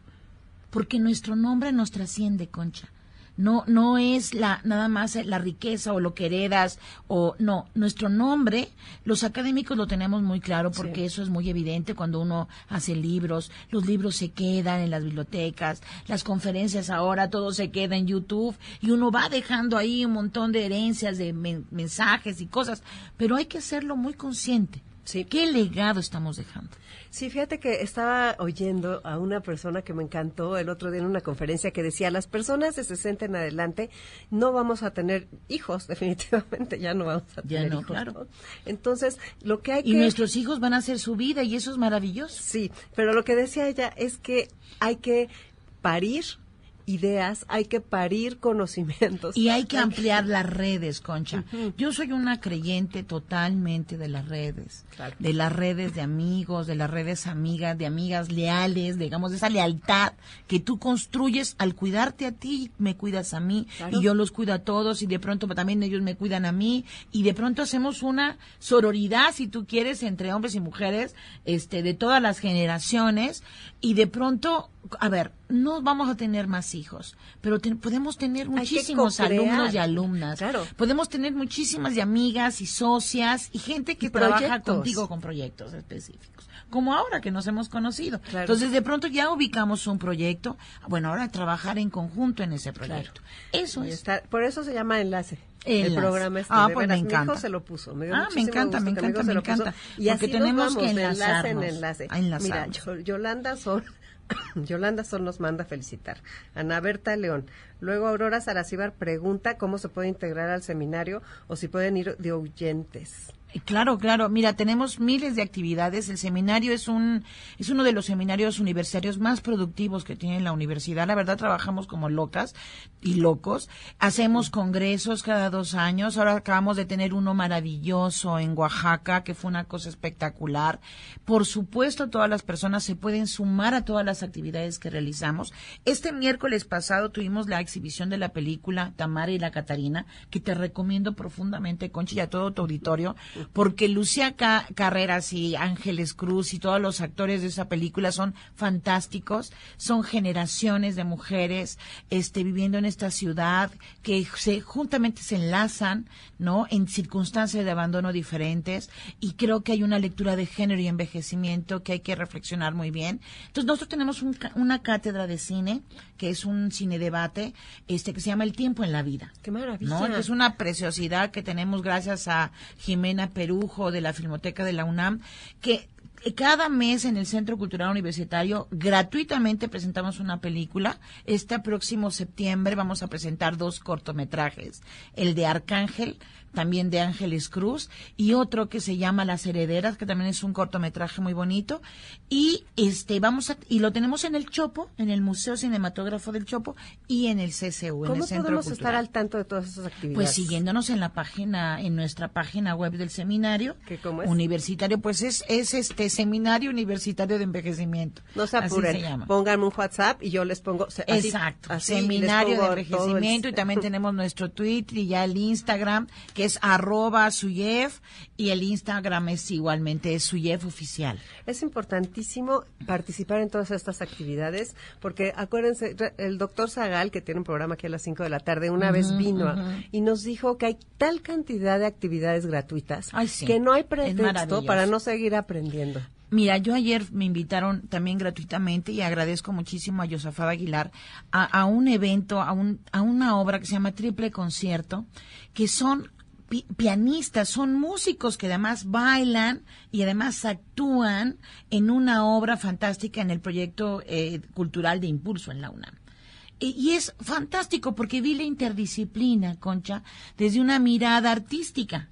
Porque nuestro nombre nos trasciende, Concha. No, no es la, nada más la riqueza o lo que heredas o no. Nuestro nombre, los académicos lo tenemos muy claro porque eso es muy evidente cuando uno hace libros. Los libros se quedan en las bibliotecas, las conferencias ahora todo se queda en YouTube y uno va dejando ahí un montón de herencias, de men- mensajes y cosas. Pero hay que hacerlo muy consciente. Sí. ¿Qué legado estamos dejando? Sí, fíjate que estaba oyendo a una persona que me encantó el otro día en una conferencia que decía, las personas de 60 en adelante no vamos a tener hijos, definitivamente ya no vamos a Ya tener no, hijos. claro. ¿no? Entonces, lo que hay Y que... nuestros hijos van a hacer su vida y eso es maravilloso. Sí, pero lo que decía ella es que hay que parir ideas, hay que parir conocimientos. Y hay que ampliar las redes, Concha. Yo soy una creyente totalmente de las redes, Claro. de las redes de amigos, de las redes amigas, de amigas leales, digamos, de esa lealtad que tú construyes al cuidarte a ti, me cuidas a mí, Claro. y yo los cuido a todos, y de pronto también ellos me cuidan a mí, y de pronto hacemos una sororidad, si tú quieres, entre hombres y mujeres, este, de todas las generaciones, y de pronto, a ver, no vamos a tener más hijos, pero te- podemos tener muchísimos alumnos y alumnas. Claro. Podemos tener muchísimas de amigas y socias y gente que Y trabaja contigo con proyectos específicos. Como ahora que nos hemos conocido. Claro. Entonces, de pronto ya ubicamos un proyecto. Bueno, ahora trabajar en conjunto en ese proyecto. Eso es. está- por eso se llama enlace. El programa este, Ah, pues me veras, mi hijo encanta. se lo puso. Me dio Ah, me encanta, me encanta, me encanta. Y Porque así tenemos nos vamos, que enlace en enlace. Mira, Yo- Yolanda Sol, Yolanda Sol nos manda felicitar. Ana Berta León. Luego Aurora Saracíbar pregunta cómo se puede integrar al seminario o si pueden ir de oyentes. Claro, claro. Mira, tenemos miles de actividades. El seminario es un es uno de los seminarios universitarios más productivos que tiene la universidad. La verdad, trabajamos como locas y locos. Hacemos congresos cada dos años. Ahora acabamos de tener uno maravilloso en Oaxaca, que fue una cosa espectacular. Por supuesto, todas las personas se pueden sumar a todas las actividades que realizamos. Este miércoles pasado tuvimos la exhibición de la película Tamara y la Catarina, que te recomiendo profundamente, Conchi, y a todo tu auditorio porque Lucía Carreras y Ángeles Cruz y todos los actores de esa película son fantásticos, son generaciones de mujeres este viviendo en esta ciudad que se juntamente se enlazan, ¿no? En circunstancias de abandono diferentes y creo que hay una lectura de género y envejecimiento que hay que reflexionar muy bien. Entonces nosotros tenemos una cátedra de cine que es un cine debate este que se llama El tiempo en la vida. Qué maravilla. Es una preciosidad que tenemos gracias a Jimena Perujo de la Filmoteca de la UNAM, que cada mes en el Centro Cultural Universitario gratuitamente presentamos una película. Este próximo septiembre vamos a presentar dos cortometrajes. El de Arcángel, también de Ángeles Cruz, y otro que se llama Las Herederas, que también es un cortometraje muy bonito. Y este vamos a, y lo tenemos en el Chopo, en el Museo Cinematógrafo del Chopo y en el CCU, en el Centro podemos estar al tanto de todas esas actividades? Pues siguiéndonos en la página, en nuestra página web del seminario cómo es? universitario, pues es, es este Seminario Universitario de Envejecimiento. No se apuren, pónganme un WhatsApp y yo les pongo. Exacto, Seminario de Envejecimiento y también tenemos nuestro Twitter y ya el Instagram, que es arroba Suyef y el Instagram es igualmente es Suyef oficial. Es importantísimo participar en todas estas actividades porque acuérdense, el doctor Zagal, que tiene un programa aquí a las 5 de la tarde, una vez vino y nos dijo que hay tal cantidad de actividades gratuitas que no hay pretexto para no seguir aprendiendo. Mira, yo ayer me invitaron también gratuitamente y agradezco muchísimo a Yosafat Aguilar a, a, un evento, a, un, a una obra que se llama Triple Concierto, que son pianistas, son músicos que además bailan y además actúan en una obra fantástica en el proyecto eh, cultural de impulso en la UNAM. Y, es fantástico porque vi la interdisciplina, Concha, desde una mirada artística.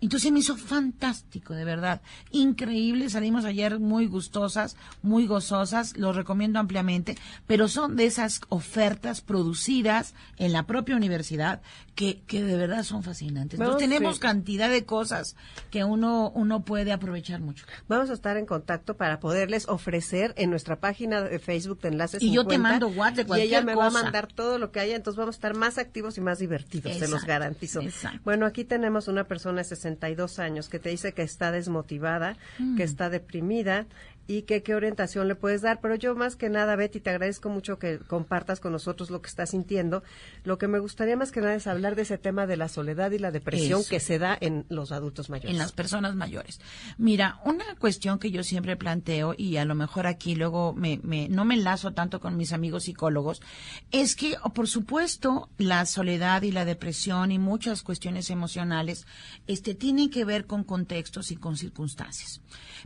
Entonces me hizo fantástico, de verdad. Increíble. Salimos ayer muy gustosas, muy gozosas. Lo recomiendo ampliamente. Pero son de esas ofertas producidas en la propia universidad que, que de verdad son fascinantes. Entonces tenemos cantidad de cosas que uno, uno puede aprovechar mucho. Vamos a estar en contacto para poderles ofrecer en nuestra página de Facebook de Enlaces Y yo te mando WhatsApp de cualquier Y ella me va a mandar todo lo que haya. Entonces vamos a estar más activos y más divertidos. se los garantizo. Bueno, aquí tenemos una persona de 62 años que te dice que está desmotivada, que mm. está deprimida y que qué orientación le puedes dar. Pero yo más que nada, Betty, te agradezco mucho que compartas con nosotros lo que estás sintiendo. Lo que me gustaría más que nada es hablar de ese tema de la soledad y la depresión que se da en los adultos mayores. En las personas mayores. Mira, una cuestión que yo siempre planteo, y a lo mejor aquí luego me, me, no me enlazo tanto con mis amigos psicólogos, es que, por supuesto, la soledad y la depresión y muchas cuestiones emocionales este, tienen que ver con contextos y con circunstancias.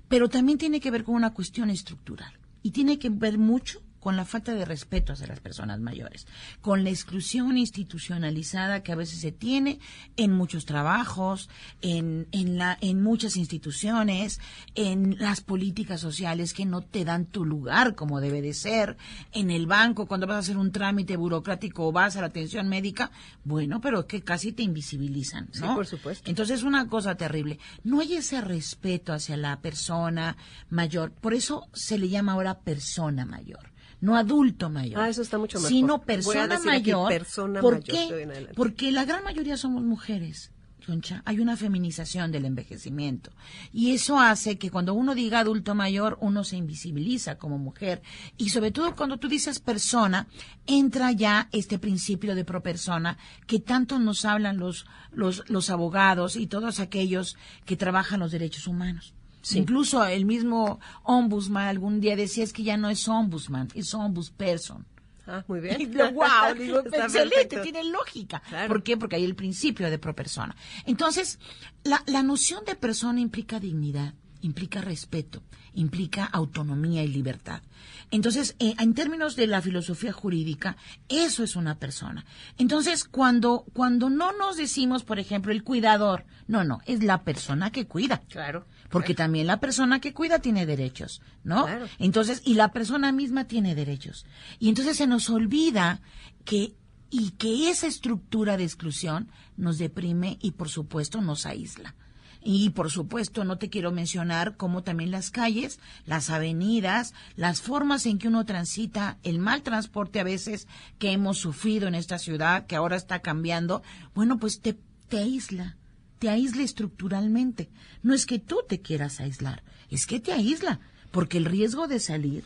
Pero también tiene que ver con una cuestión estructural. Y tiene que ver mucho con la falta de respeto hacia las personas mayores, con la exclusión institucionalizada que a veces se tiene en muchos trabajos, en, en, la, en muchas instituciones, en las políticas sociales que no te dan tu lugar como debe de ser, en el banco cuando vas a hacer un trámite burocrático o vas a la atención médica, bueno, pero que casi te invisibilizan, ¿no? Sí, por supuesto. Entonces es una cosa terrible. No hay ese respeto hacia la persona mayor, por eso se le llama ahora persona mayor no adulto mayor. Ah, eso está mucho mejor. Sino persona mayor. Persona ¿Por qué? Porque la gran mayoría somos mujeres. Concha, hay una feminización del envejecimiento. Y eso hace que cuando uno diga adulto mayor, uno se invisibiliza como mujer. Y sobre todo cuando tú dices persona, entra ya este principio de pro persona que tanto nos hablan los, los, los abogados y todos aquellos que trabajan los derechos humanos. Incluso el mismo ombudsman algún día decía es que ya no es ombudsman, es ombudsperson. Ah, muy bien. Y wow, digo, excelente, tiene lógica. ¿Por qué? Porque hay el principio de pro persona. Entonces, la, la noción de persona implica dignidad implica respeto, implica autonomía y libertad. Entonces, eh, en términos de la filosofía jurídica, eso es una persona. Entonces, cuando, cuando no nos decimos, por ejemplo, el cuidador, no, no, es la persona que cuida. Claro. Porque también la persona que cuida tiene derechos, ¿no? Claro. Entonces, y la persona misma tiene derechos. Y entonces se nos olvida que, y que esa estructura de exclusión nos deprime y por supuesto nos aísla. Y por supuesto, no te quiero mencionar cómo también las calles, las avenidas, las formas en que uno transita, el mal transporte a veces que hemos sufrido en esta ciudad, que ahora está cambiando, bueno, pues te, te aísla, te aísla estructuralmente. No es que tú te quieras aislar, es que te aísla, porque el riesgo de salir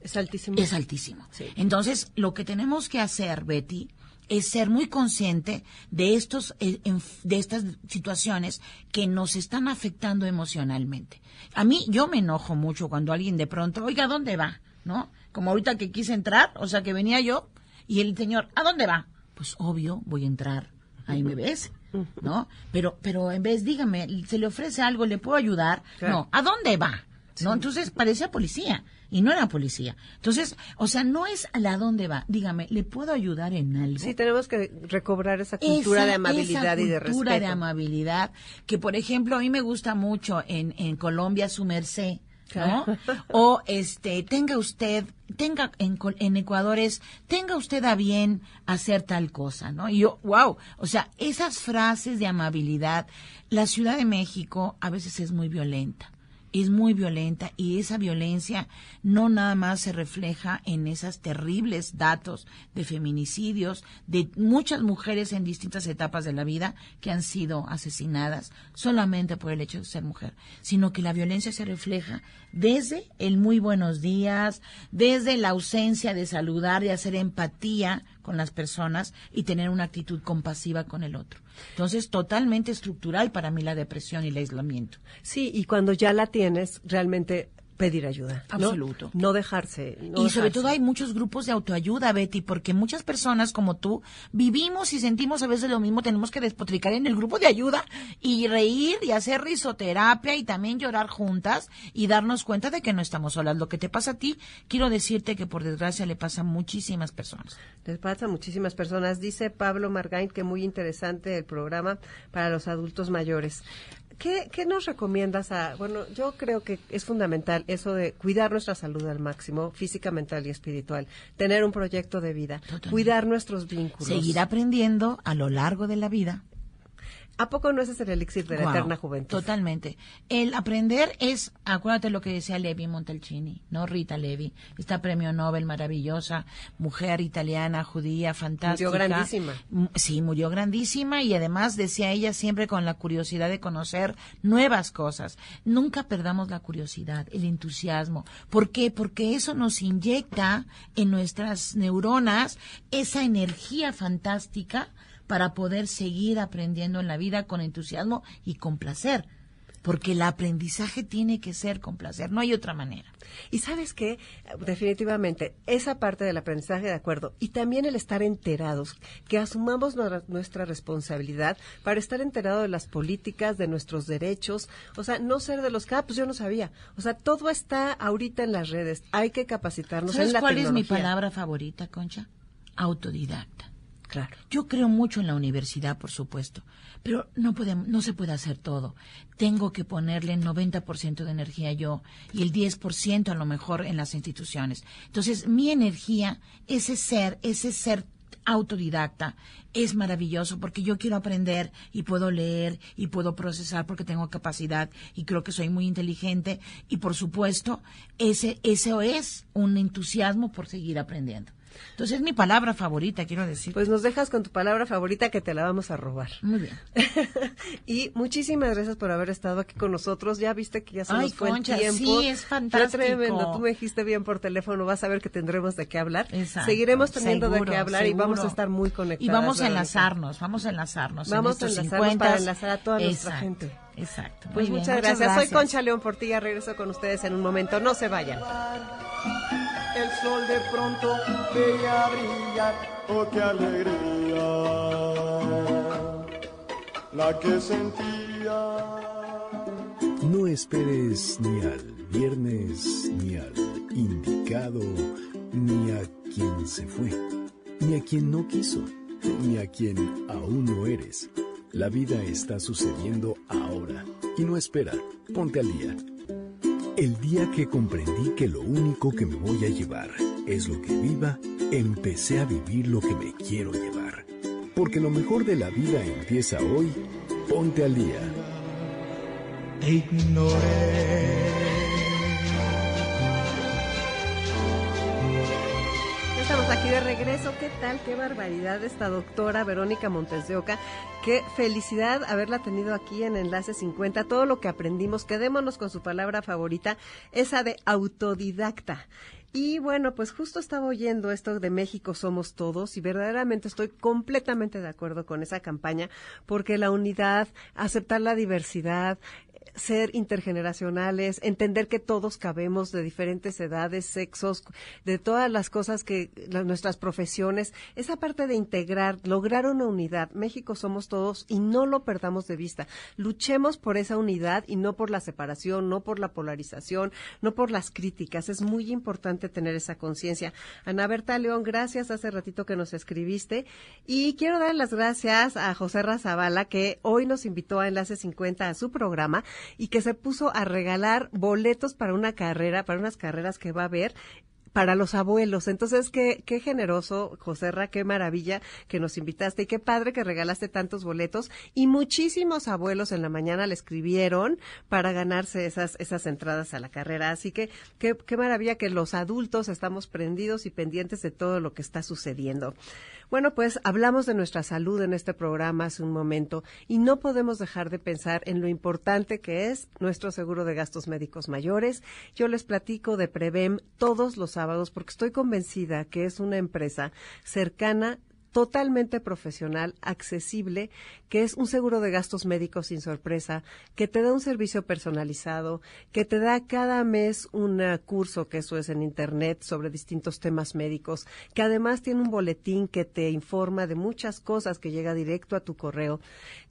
Es altísimo. es altísimo. Sí. Entonces, lo que tenemos que hacer, Betty, es ser muy consciente de estos eh, de estas situaciones que nos están afectando emocionalmente. A mí yo me enojo mucho cuando alguien de pronto, "Oiga, ¿a dónde va?", ¿no? Como ahorita que quise entrar, o sea, que venía yo y el señor, ¿a dónde va? Pues obvio, voy a entrar a MBS, ¿no? Pero pero en vez dígame, se le ofrece algo, le puedo ayudar? Claro. No, ¿a dónde va? ¿No? Entonces parecía policía y no era policía. Entonces, o sea, no es a la dónde va. Dígame, ¿le puedo ayudar en algo? Sí, tenemos que recobrar esa cultura Esa- de amabilidad esa y de cultura respeto. de amabilidad, que por ejemplo a mí me gusta mucho en, en Colombia su merced, ¿no? o este, tenga usted, tenga en, en Ecuador es, tenga usted a bien hacer tal cosa, ¿no? Y yo, wow, o sea, esas frases de amabilidad, la Ciudad de México a veces es muy violenta es muy violenta y esa violencia no nada más se refleja en esos terribles datos de feminicidios de muchas mujeres en distintas etapas de la vida que han sido asesinadas solamente por el hecho de ser mujer, sino que la violencia se refleja desde el muy buenos días, desde la ausencia de saludar y hacer empatía con las personas y tener una actitud compasiva con el otro. Entonces, totalmente estructural para mí la depresión y el aislamiento. Sí, y cuando ya la tienes, realmente pedir ayuda. Absoluto. No, dejarse. no y sobre todo hay muchos grupos de autoayuda, Betty, porque muchas personas como tú vivimos y sentimos a veces lo mismo, tenemos que despotricar en el grupo de ayuda y reír y hacer risoterapia y también llorar juntas y darnos cuenta de que no estamos solas. Lo que te pasa a ti, quiero decirte que por desgracia le pasa a muchísimas personas. Les pasa a muchísimas personas. Dice Pablo Margain que muy interesante el programa para los adultos mayores. ¿Qué, ¿Qué nos recomiendas a, bueno, yo creo que es fundamental eso de cuidar nuestra salud al máximo, física, mental y espiritual, tener un proyecto de vida, Totalmente. cuidar nuestros vínculos. Seguir aprendiendo a lo largo de la vida. ¿A poco no ese es el elixir de la eterna juventud? Totalmente. El aprender es, acuérdate lo que decía Levi Montalcini, ¿no? Rita Levi, esta premio Nobel maravillosa, mujer italiana, judía, fantástica. Murió grandísima. M- Sí, murió grandísima y además decía ella siempre con la curiosidad de conocer nuevas cosas. Nunca perdamos la curiosidad, el entusiasmo. ¿Por qué? Porque eso nos inyecta en nuestras neuronas esa energía fantástica para poder seguir aprendiendo en la vida con entusiasmo y con placer. Porque el aprendizaje tiene que ser con placer, no hay otra manera. Y sabes qué, definitivamente, esa parte del aprendizaje de acuerdo y también el estar enterados, que asumamos nuestra, responsabilidad para estar enterado de las políticas, de nuestros derechos, o sea, no ser de los que, ah, pues yo no sabía. O sea, todo está ahorita en las redes, hay que capacitarnos ¿Sabes en la cuál es mi palabra favorita, Concha? Autodidacta. Yo creo mucho en la universidad, por supuesto, pero no podemos, no se puede hacer todo. Tengo que ponerle el 90% de energía yo y el 10% a lo mejor en las instituciones. Entonces, mi energía, ese ser, ese ser autodidacta es maravilloso porque yo quiero aprender y puedo leer y puedo procesar porque tengo capacidad y creo que soy muy inteligente y por supuesto ese eso es un entusiasmo por seguir aprendiendo. Entonces es mi palabra favorita, quiero decir. Pues nos dejas con tu palabra favorita que te la vamos a robar. Muy bien. y muchísimas gracias por haber estado aquí con nosotros. Ya viste que ya se Ay, nos fue Concha, el tiempo. sí, es Fue fantástico. tremendo. Tú me dijiste bien por teléfono. Vas a ver que tendremos de qué hablar. Exacto, Seguiremos teniendo de qué hablar y vamos a estar muy conectados. Y vamos a enlazarnos, vamos a enlazarnos. en Vamos a enlazarnos 50. para enlazar a toda nuestra gente. Exacto. Pues bien, muchas, gracias. Soy Concha León Portilla. Regreso con ustedes en un momento. No se vayan. El sol de pronto veía brillar, oh qué alegría, la que sentía. No esperes ni al viernes, ni al indicado, ni a quien se fue, ni a quien no quiso, ni a quien aún no eres. La vida está sucediendo ahora y no espera. Ponte al día. El día que comprendí que lo único que me voy a llevar es lo que viva, empecé a vivir lo que me quiero llevar. Porque lo mejor de la vida empieza hoy. Ponte al día. Estamos aquí de regreso. ¿Qué tal? Qué barbaridad esta doctora Verónica Montes de Oca. Qué felicidad haberla tenido aquí en Enlace 50. Todo lo que aprendimos, quedémonos con su palabra favorita, esa de autodidacta. Y bueno, pues justo estaba oyendo esto de México somos todos y verdaderamente estoy completamente de acuerdo con esa campaña porque la unidad, aceptar la diversidad, ser intergeneracionales, entender que todos cabemos de diferentes edades, sexos, de todas las cosas que nuestras profesiones, esa parte de integrar, lograr una unidad. México somos todos y no lo perdamos de vista. Luchemos por esa unidad y no por la separación, no por la polarización, no por las críticas. Es muy importante tener esa conciencia. Ana Berta León, gracias hace ratito que nos escribiste y quiero dar las gracias a José Razabala que hoy nos invitó a Enlace 50 a su programa y que se puso a regalar boletos para una carrera, para unas carreras que va a haber para los abuelos. Entonces, qué, qué generoso, Joserra, qué maravilla que nos invitaste y qué padre que regalaste tantos boletos. Y muchísimos abuelos en la mañana le escribieron para ganarse esas, esas entradas a la carrera. Así que qué, qué maravilla que los adultos estamos prendidos y pendientes de todo lo que está sucediendo. Bueno, pues hablamos de nuestra salud en este programa hace un momento y no podemos dejar de pensar en lo importante que es nuestro seguro de gastos médicos mayores. Yo les platico de Prevem todos los sábados porque estoy convencida que es una empresa cercana totalmente profesional, accesible, que es un seguro de gastos médicos sin sorpresa, que te da un servicio personalizado, que te da cada mes un curso, que eso es en Internet, sobre distintos temas médicos, que además tiene un boletín que te informa de muchas cosas que llega directo a tu correo,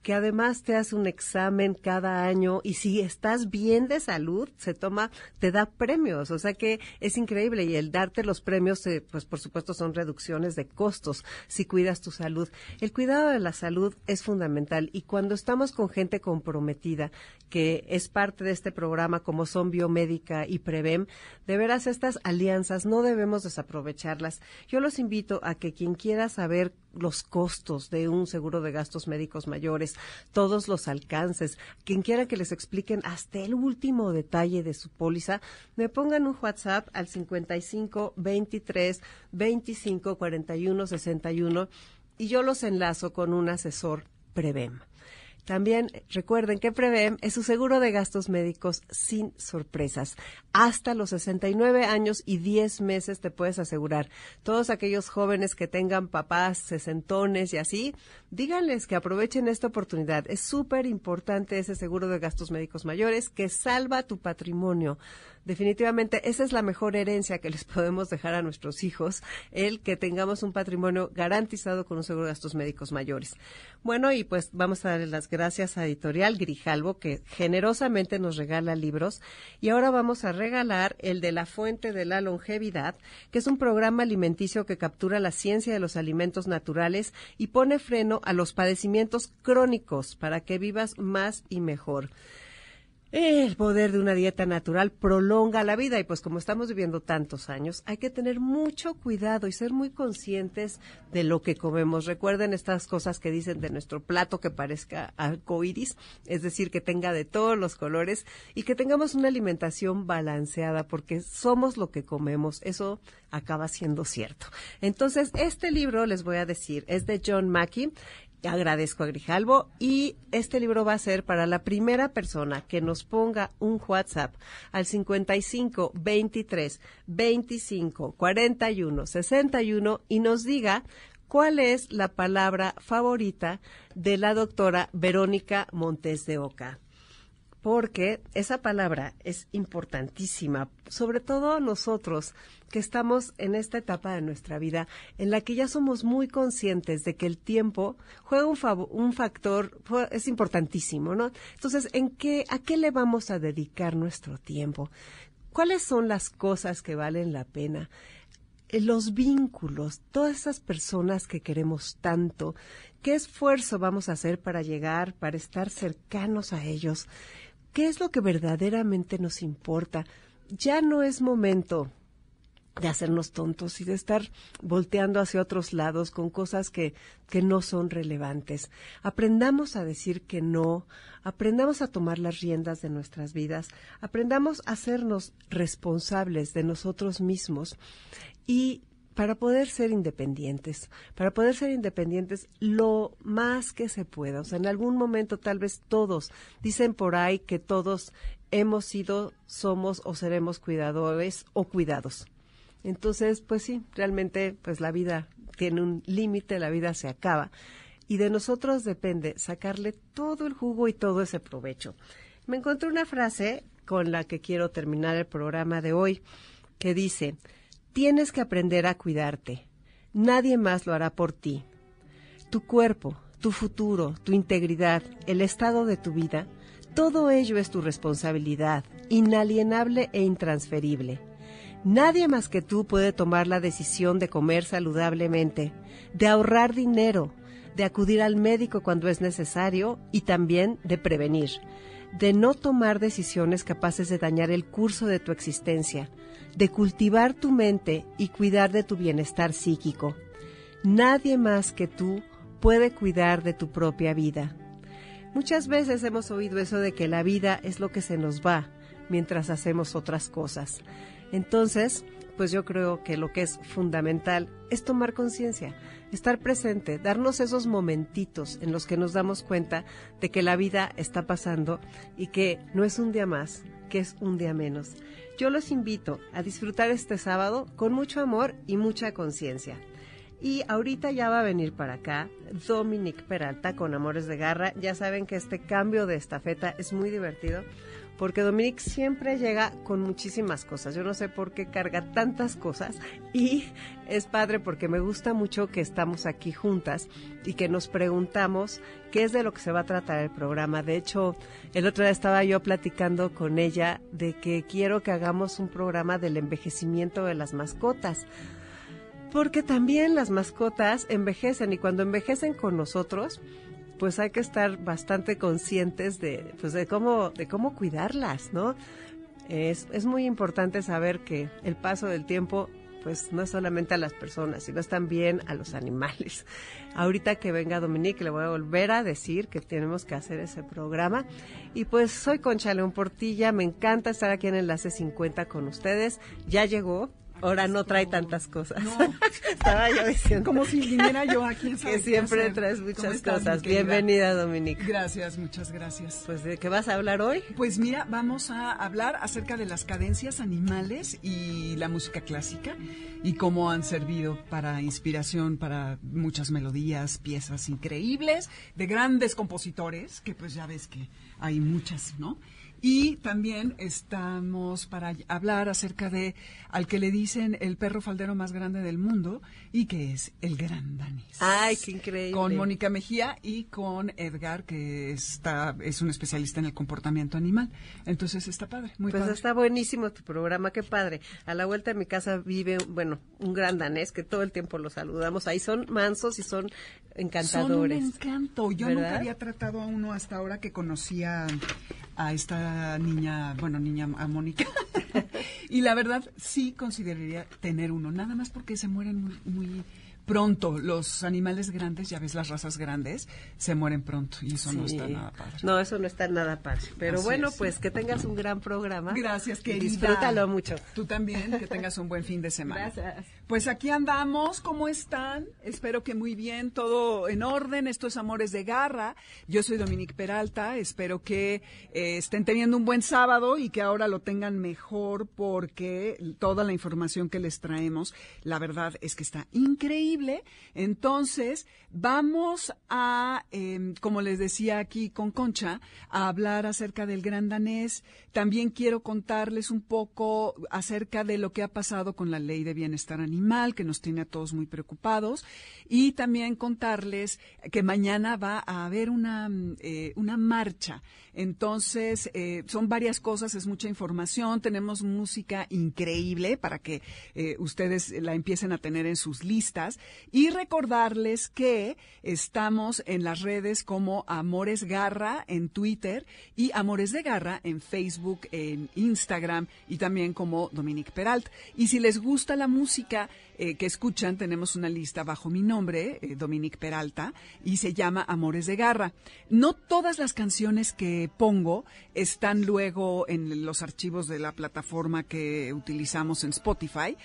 que además te hace un examen cada año y si estás bien de salud, se toma, te da premios, o sea que es increíble y el darte los premios, eh, pues por supuesto son reducciones de costos. Si cuidas tu salud. El cuidado de la salud es fundamental y cuando estamos con gente comprometida, que es parte de este programa como son Biomédica y Prevem, de veras estas alianzas no debemos desaprovecharlas. Yo los invito a que quien quiera saber los costos de un seguro de gastos médicos mayores, todos los alcances, quien quiera que les expliquen hasta el último detalle de su póliza, me pongan un WhatsApp al 55 23 25 41 61 y yo los enlazo con un asesor Prevem. También recuerden que Prevem es su seguro de gastos médicos sin sorpresas. Hasta los 69 años y 10 meses te puedes asegurar. Todos aquellos jóvenes que tengan papás sesentones y así, díganles que aprovechen esta oportunidad. Es súper importante ese seguro de gastos médicos mayores que salva tu patrimonio definitivamente esa es la mejor herencia que les podemos dejar a nuestros hijos, el que tengamos un patrimonio garantizado con un seguro de gastos médicos mayores. Bueno, y pues vamos a darle las gracias a Editorial Grijalvo, que generosamente nos regala libros. Y ahora vamos a regalar el de La Fuente de la Longevidad, que es un programa alimenticio que captura la ciencia de los alimentos naturales y pone freno a los padecimientos crónicos para que vivas más y mejor. El poder de una dieta natural prolonga la vida y pues como estamos viviendo tantos años, hay que tener mucho cuidado y ser muy conscientes de lo que comemos. Recuerden estas cosas que dicen de nuestro plato que parezca arcoíris, es decir, que tenga de todos los colores y que tengamos una alimentación balanceada porque somos lo que comemos. Eso acaba siendo cierto. Entonces, este libro, les voy a decir, es de John Mackey agradezco a Grijalvo. Y este libro va a ser para la primera persona que nos ponga un WhatsApp al 55 23 25 41 61 y nos diga cuál es la palabra favorita de la doctora Verónica Montes de Oca porque esa palabra es importantísima, sobre todo nosotros que estamos en esta etapa de nuestra vida en la que ya somos muy conscientes de que el tiempo juega un, factor, es importantísimo, ¿no? Entonces, ¿en qué, ¿a qué le vamos a dedicar nuestro tiempo? ¿Cuáles son las cosas que valen la pena? Eh, los vínculos, todas esas personas que queremos tanto, ¿qué esfuerzo vamos a hacer para llegar, para estar cercanos a ellos? ¿Qué es lo que verdaderamente nos importa? Ya no es momento de hacernos tontos y de estar volteando hacia otros lados con cosas que, que no son relevantes. Aprendamos a decir que no, aprendamos a tomar las riendas de nuestras vidas, aprendamos a hacernos responsables de nosotros mismos y para poder ser independientes, para poder ser independientes lo más que se pueda. O sea, en algún momento tal vez todos, dicen por ahí que todos hemos sido, somos o seremos cuidadores o cuidados. Entonces, pues sí, realmente pues la vida tiene un límite, la vida se acaba. Y de nosotros depende sacarle todo el jugo y todo ese provecho. Me encontré una frase con la que quiero terminar el programa de hoy, que dice, Tienes que aprender a cuidarte. Nadie más lo hará por ti. Tu cuerpo, tu futuro, tu integridad, el estado de tu vida, todo ello es tu responsabilidad, inalienable e intransferible. Nadie más que tú puede tomar la decisión de comer saludablemente, de ahorrar dinero, de acudir al médico cuando es necesario y también de prevenir, de no tomar decisiones capaces de dañar el curso de tu existencia, de cultivar tu mente y cuidar de tu bienestar psíquico. Nadie más que tú puede cuidar de tu propia vida. Muchas veces hemos oído eso de que la vida es lo que se nos va mientras hacemos otras cosas. Entonces, pues yo creo que lo que es fundamental es tomar conciencia, estar presente, darnos esos momentitos en los que nos damos cuenta de que la vida está pasando y que no es un día más, que es un día menos. Yo los invito a disfrutar este sábado con mucho amor y mucha conciencia. Y ahorita ya va a venir para acá Dominic Peralta con Amores de Garra. Ya saben que este cambio de estafeta es muy divertido porque Dominic siempre llega con muchísimas cosas. Yo no sé por qué carga tantas cosas y es padre porque me gusta mucho que estamos aquí juntas y que nos preguntamos qué es de lo que se va a tratar el programa. De hecho, el otro día estaba yo platicando con ella de que quiero que hagamos un programa del envejecimiento de las mascotas. Porque también las mascotas envejecen y cuando envejecen con nosotros, pues hay que estar bastante conscientes de, pues de cómo, de cómo cuidarlas, ¿no? Es, es muy importante saber que el paso del tiempo pues no es solamente a las personas, sino también a los animales. Ahorita que venga Dominique le voy a volver a decir que tenemos que hacer ese programa. Y pues soy Concha León Portilla, me encanta estar aquí en Enlace 50 con ustedes. Ya llegó, ahora no trae tantas cosas. No. Estaba yo diciendo. Como si viniera yo aquí. Que siempre traes muchas cosas. Bienvenida, Dominique. Gracias, muchas gracias. Pues, ¿de qué vas a hablar hoy? Pues mira, vamos a hablar acerca de las cadencias animales y la música clásica y cómo han servido para inspiración para muchas melodías, piezas increíbles de grandes compositores, que pues ya ves que hay muchas, ¿no? Y también estamos para hablar acerca de al que le dicen el perro faldero más grande del mundo y que es el gran danés. Ay, qué increíble. Con Mónica Mejía y con Edgar, que está es un especialista en el comportamiento animal. Entonces está padre, muy pues padre. está buenísimo tu programa, qué padre. A la vuelta de mi casa vive, bueno, un gran danés que todo el tiempo lo saludamos. Ahí son mansos y son encantadores. Son un encanto. Yo nunca había tratado a uno hasta ahora que conocía a esta niña, bueno, niña a Mónica. y la verdad sí consideraría tener uno, nada más porque se mueren muy, muy pronto. Los animales grandes, ya ves las razas grandes, se mueren pronto y eso no está nada padre. No, eso no está nada padre. Pero bueno, pues que tengas un gran programa. Gracias, querida. Disfrútalo mucho. Tú también, que tengas un buen fin de semana. Gracias. Pues aquí andamos, ¿cómo están? Espero que muy bien, todo en orden. Esto es Amores de Garra. Yo soy Dominique Peralta. Espero que eh, estén teniendo un buen sábado y que ahora lo tengan mejor porque toda la información que les traemos, la verdad es que está increíble. Entonces, vamos a, em, como les decía aquí con Concha, a hablar acerca del gran danés. También quiero contarles un poco acerca de lo que ha pasado con la ley de bienestar animal, que nos tiene a todos muy preocupados. Y también contarles que mañana va a haber una, mm, eh, una marcha. Entonces, eh, son varias cosas, es mucha información, tenemos música increíble para que eh, ustedes la empiecen a tener en sus listas. Y recordarles que estamos en las redes como Amores Garra en Twitter y Amores de Garra en Facebook, en Instagram y también como Dominique Peralt. Y si les gusta la música eh, que escuchan, tenemos una lista bajo mi nombre, eh, Dominique Peralta, y se llama Amores de Garra. No todas las canciones que pongo están luego en los archivos de la plataforma que utilizamos en Spotify,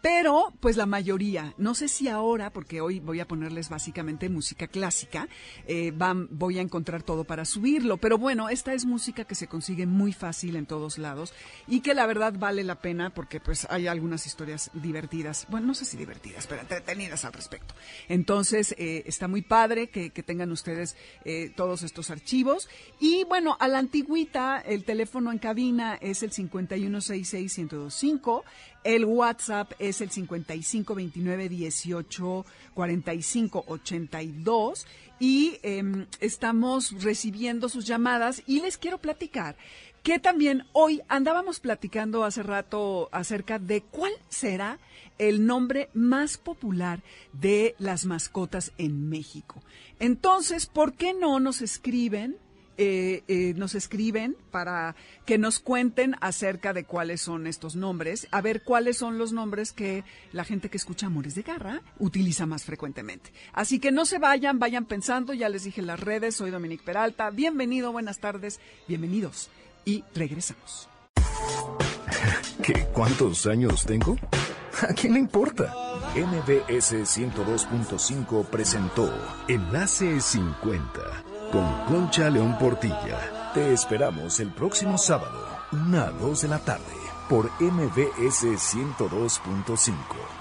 pero, pues la mayoría, no sé si ahora, porque hoy voy a ponerles básicamente música clásica, eh, van, voy a encontrar todo para subirlo, pero bueno, esta es música que se consigue muy fácil en todos lados y que la verdad vale la pena porque pues hay algunas historias divertidas, bueno, no sé si divertidas, pero entretenidas al respecto. Entonces, eh, está muy padre que, que tengan ustedes eh, todos estos archivos y bueno, a la antigüita, el teléfono en cabina es el 5166125, el WhatsApp es el 5529 18 45 82 y eh, estamos recibiendo sus llamadas y les quiero platicar que también hoy andábamos platicando hace rato acerca de cuál será el nombre más popular de las mascotas en México. Entonces, ¿por qué no nos escriben eh, eh, nos escriben para que nos cuenten acerca de cuáles son estos nombres, a ver cuáles son los nombres que la gente que escucha Amores de Garra utiliza más frecuentemente. Así que no se vayan, vayan pensando, ya les dije las redes, soy Dominique Peralta, bienvenido, buenas tardes, bienvenidos y regresamos. ¿Qué, ¿Cuántos años tengo? ¿A quién le importa? MBS 102.5 presentó Enlace 50 con Concha León Portilla. Te esperamos el próximo sábado, una a 2 de la tarde, por MBS 102.5.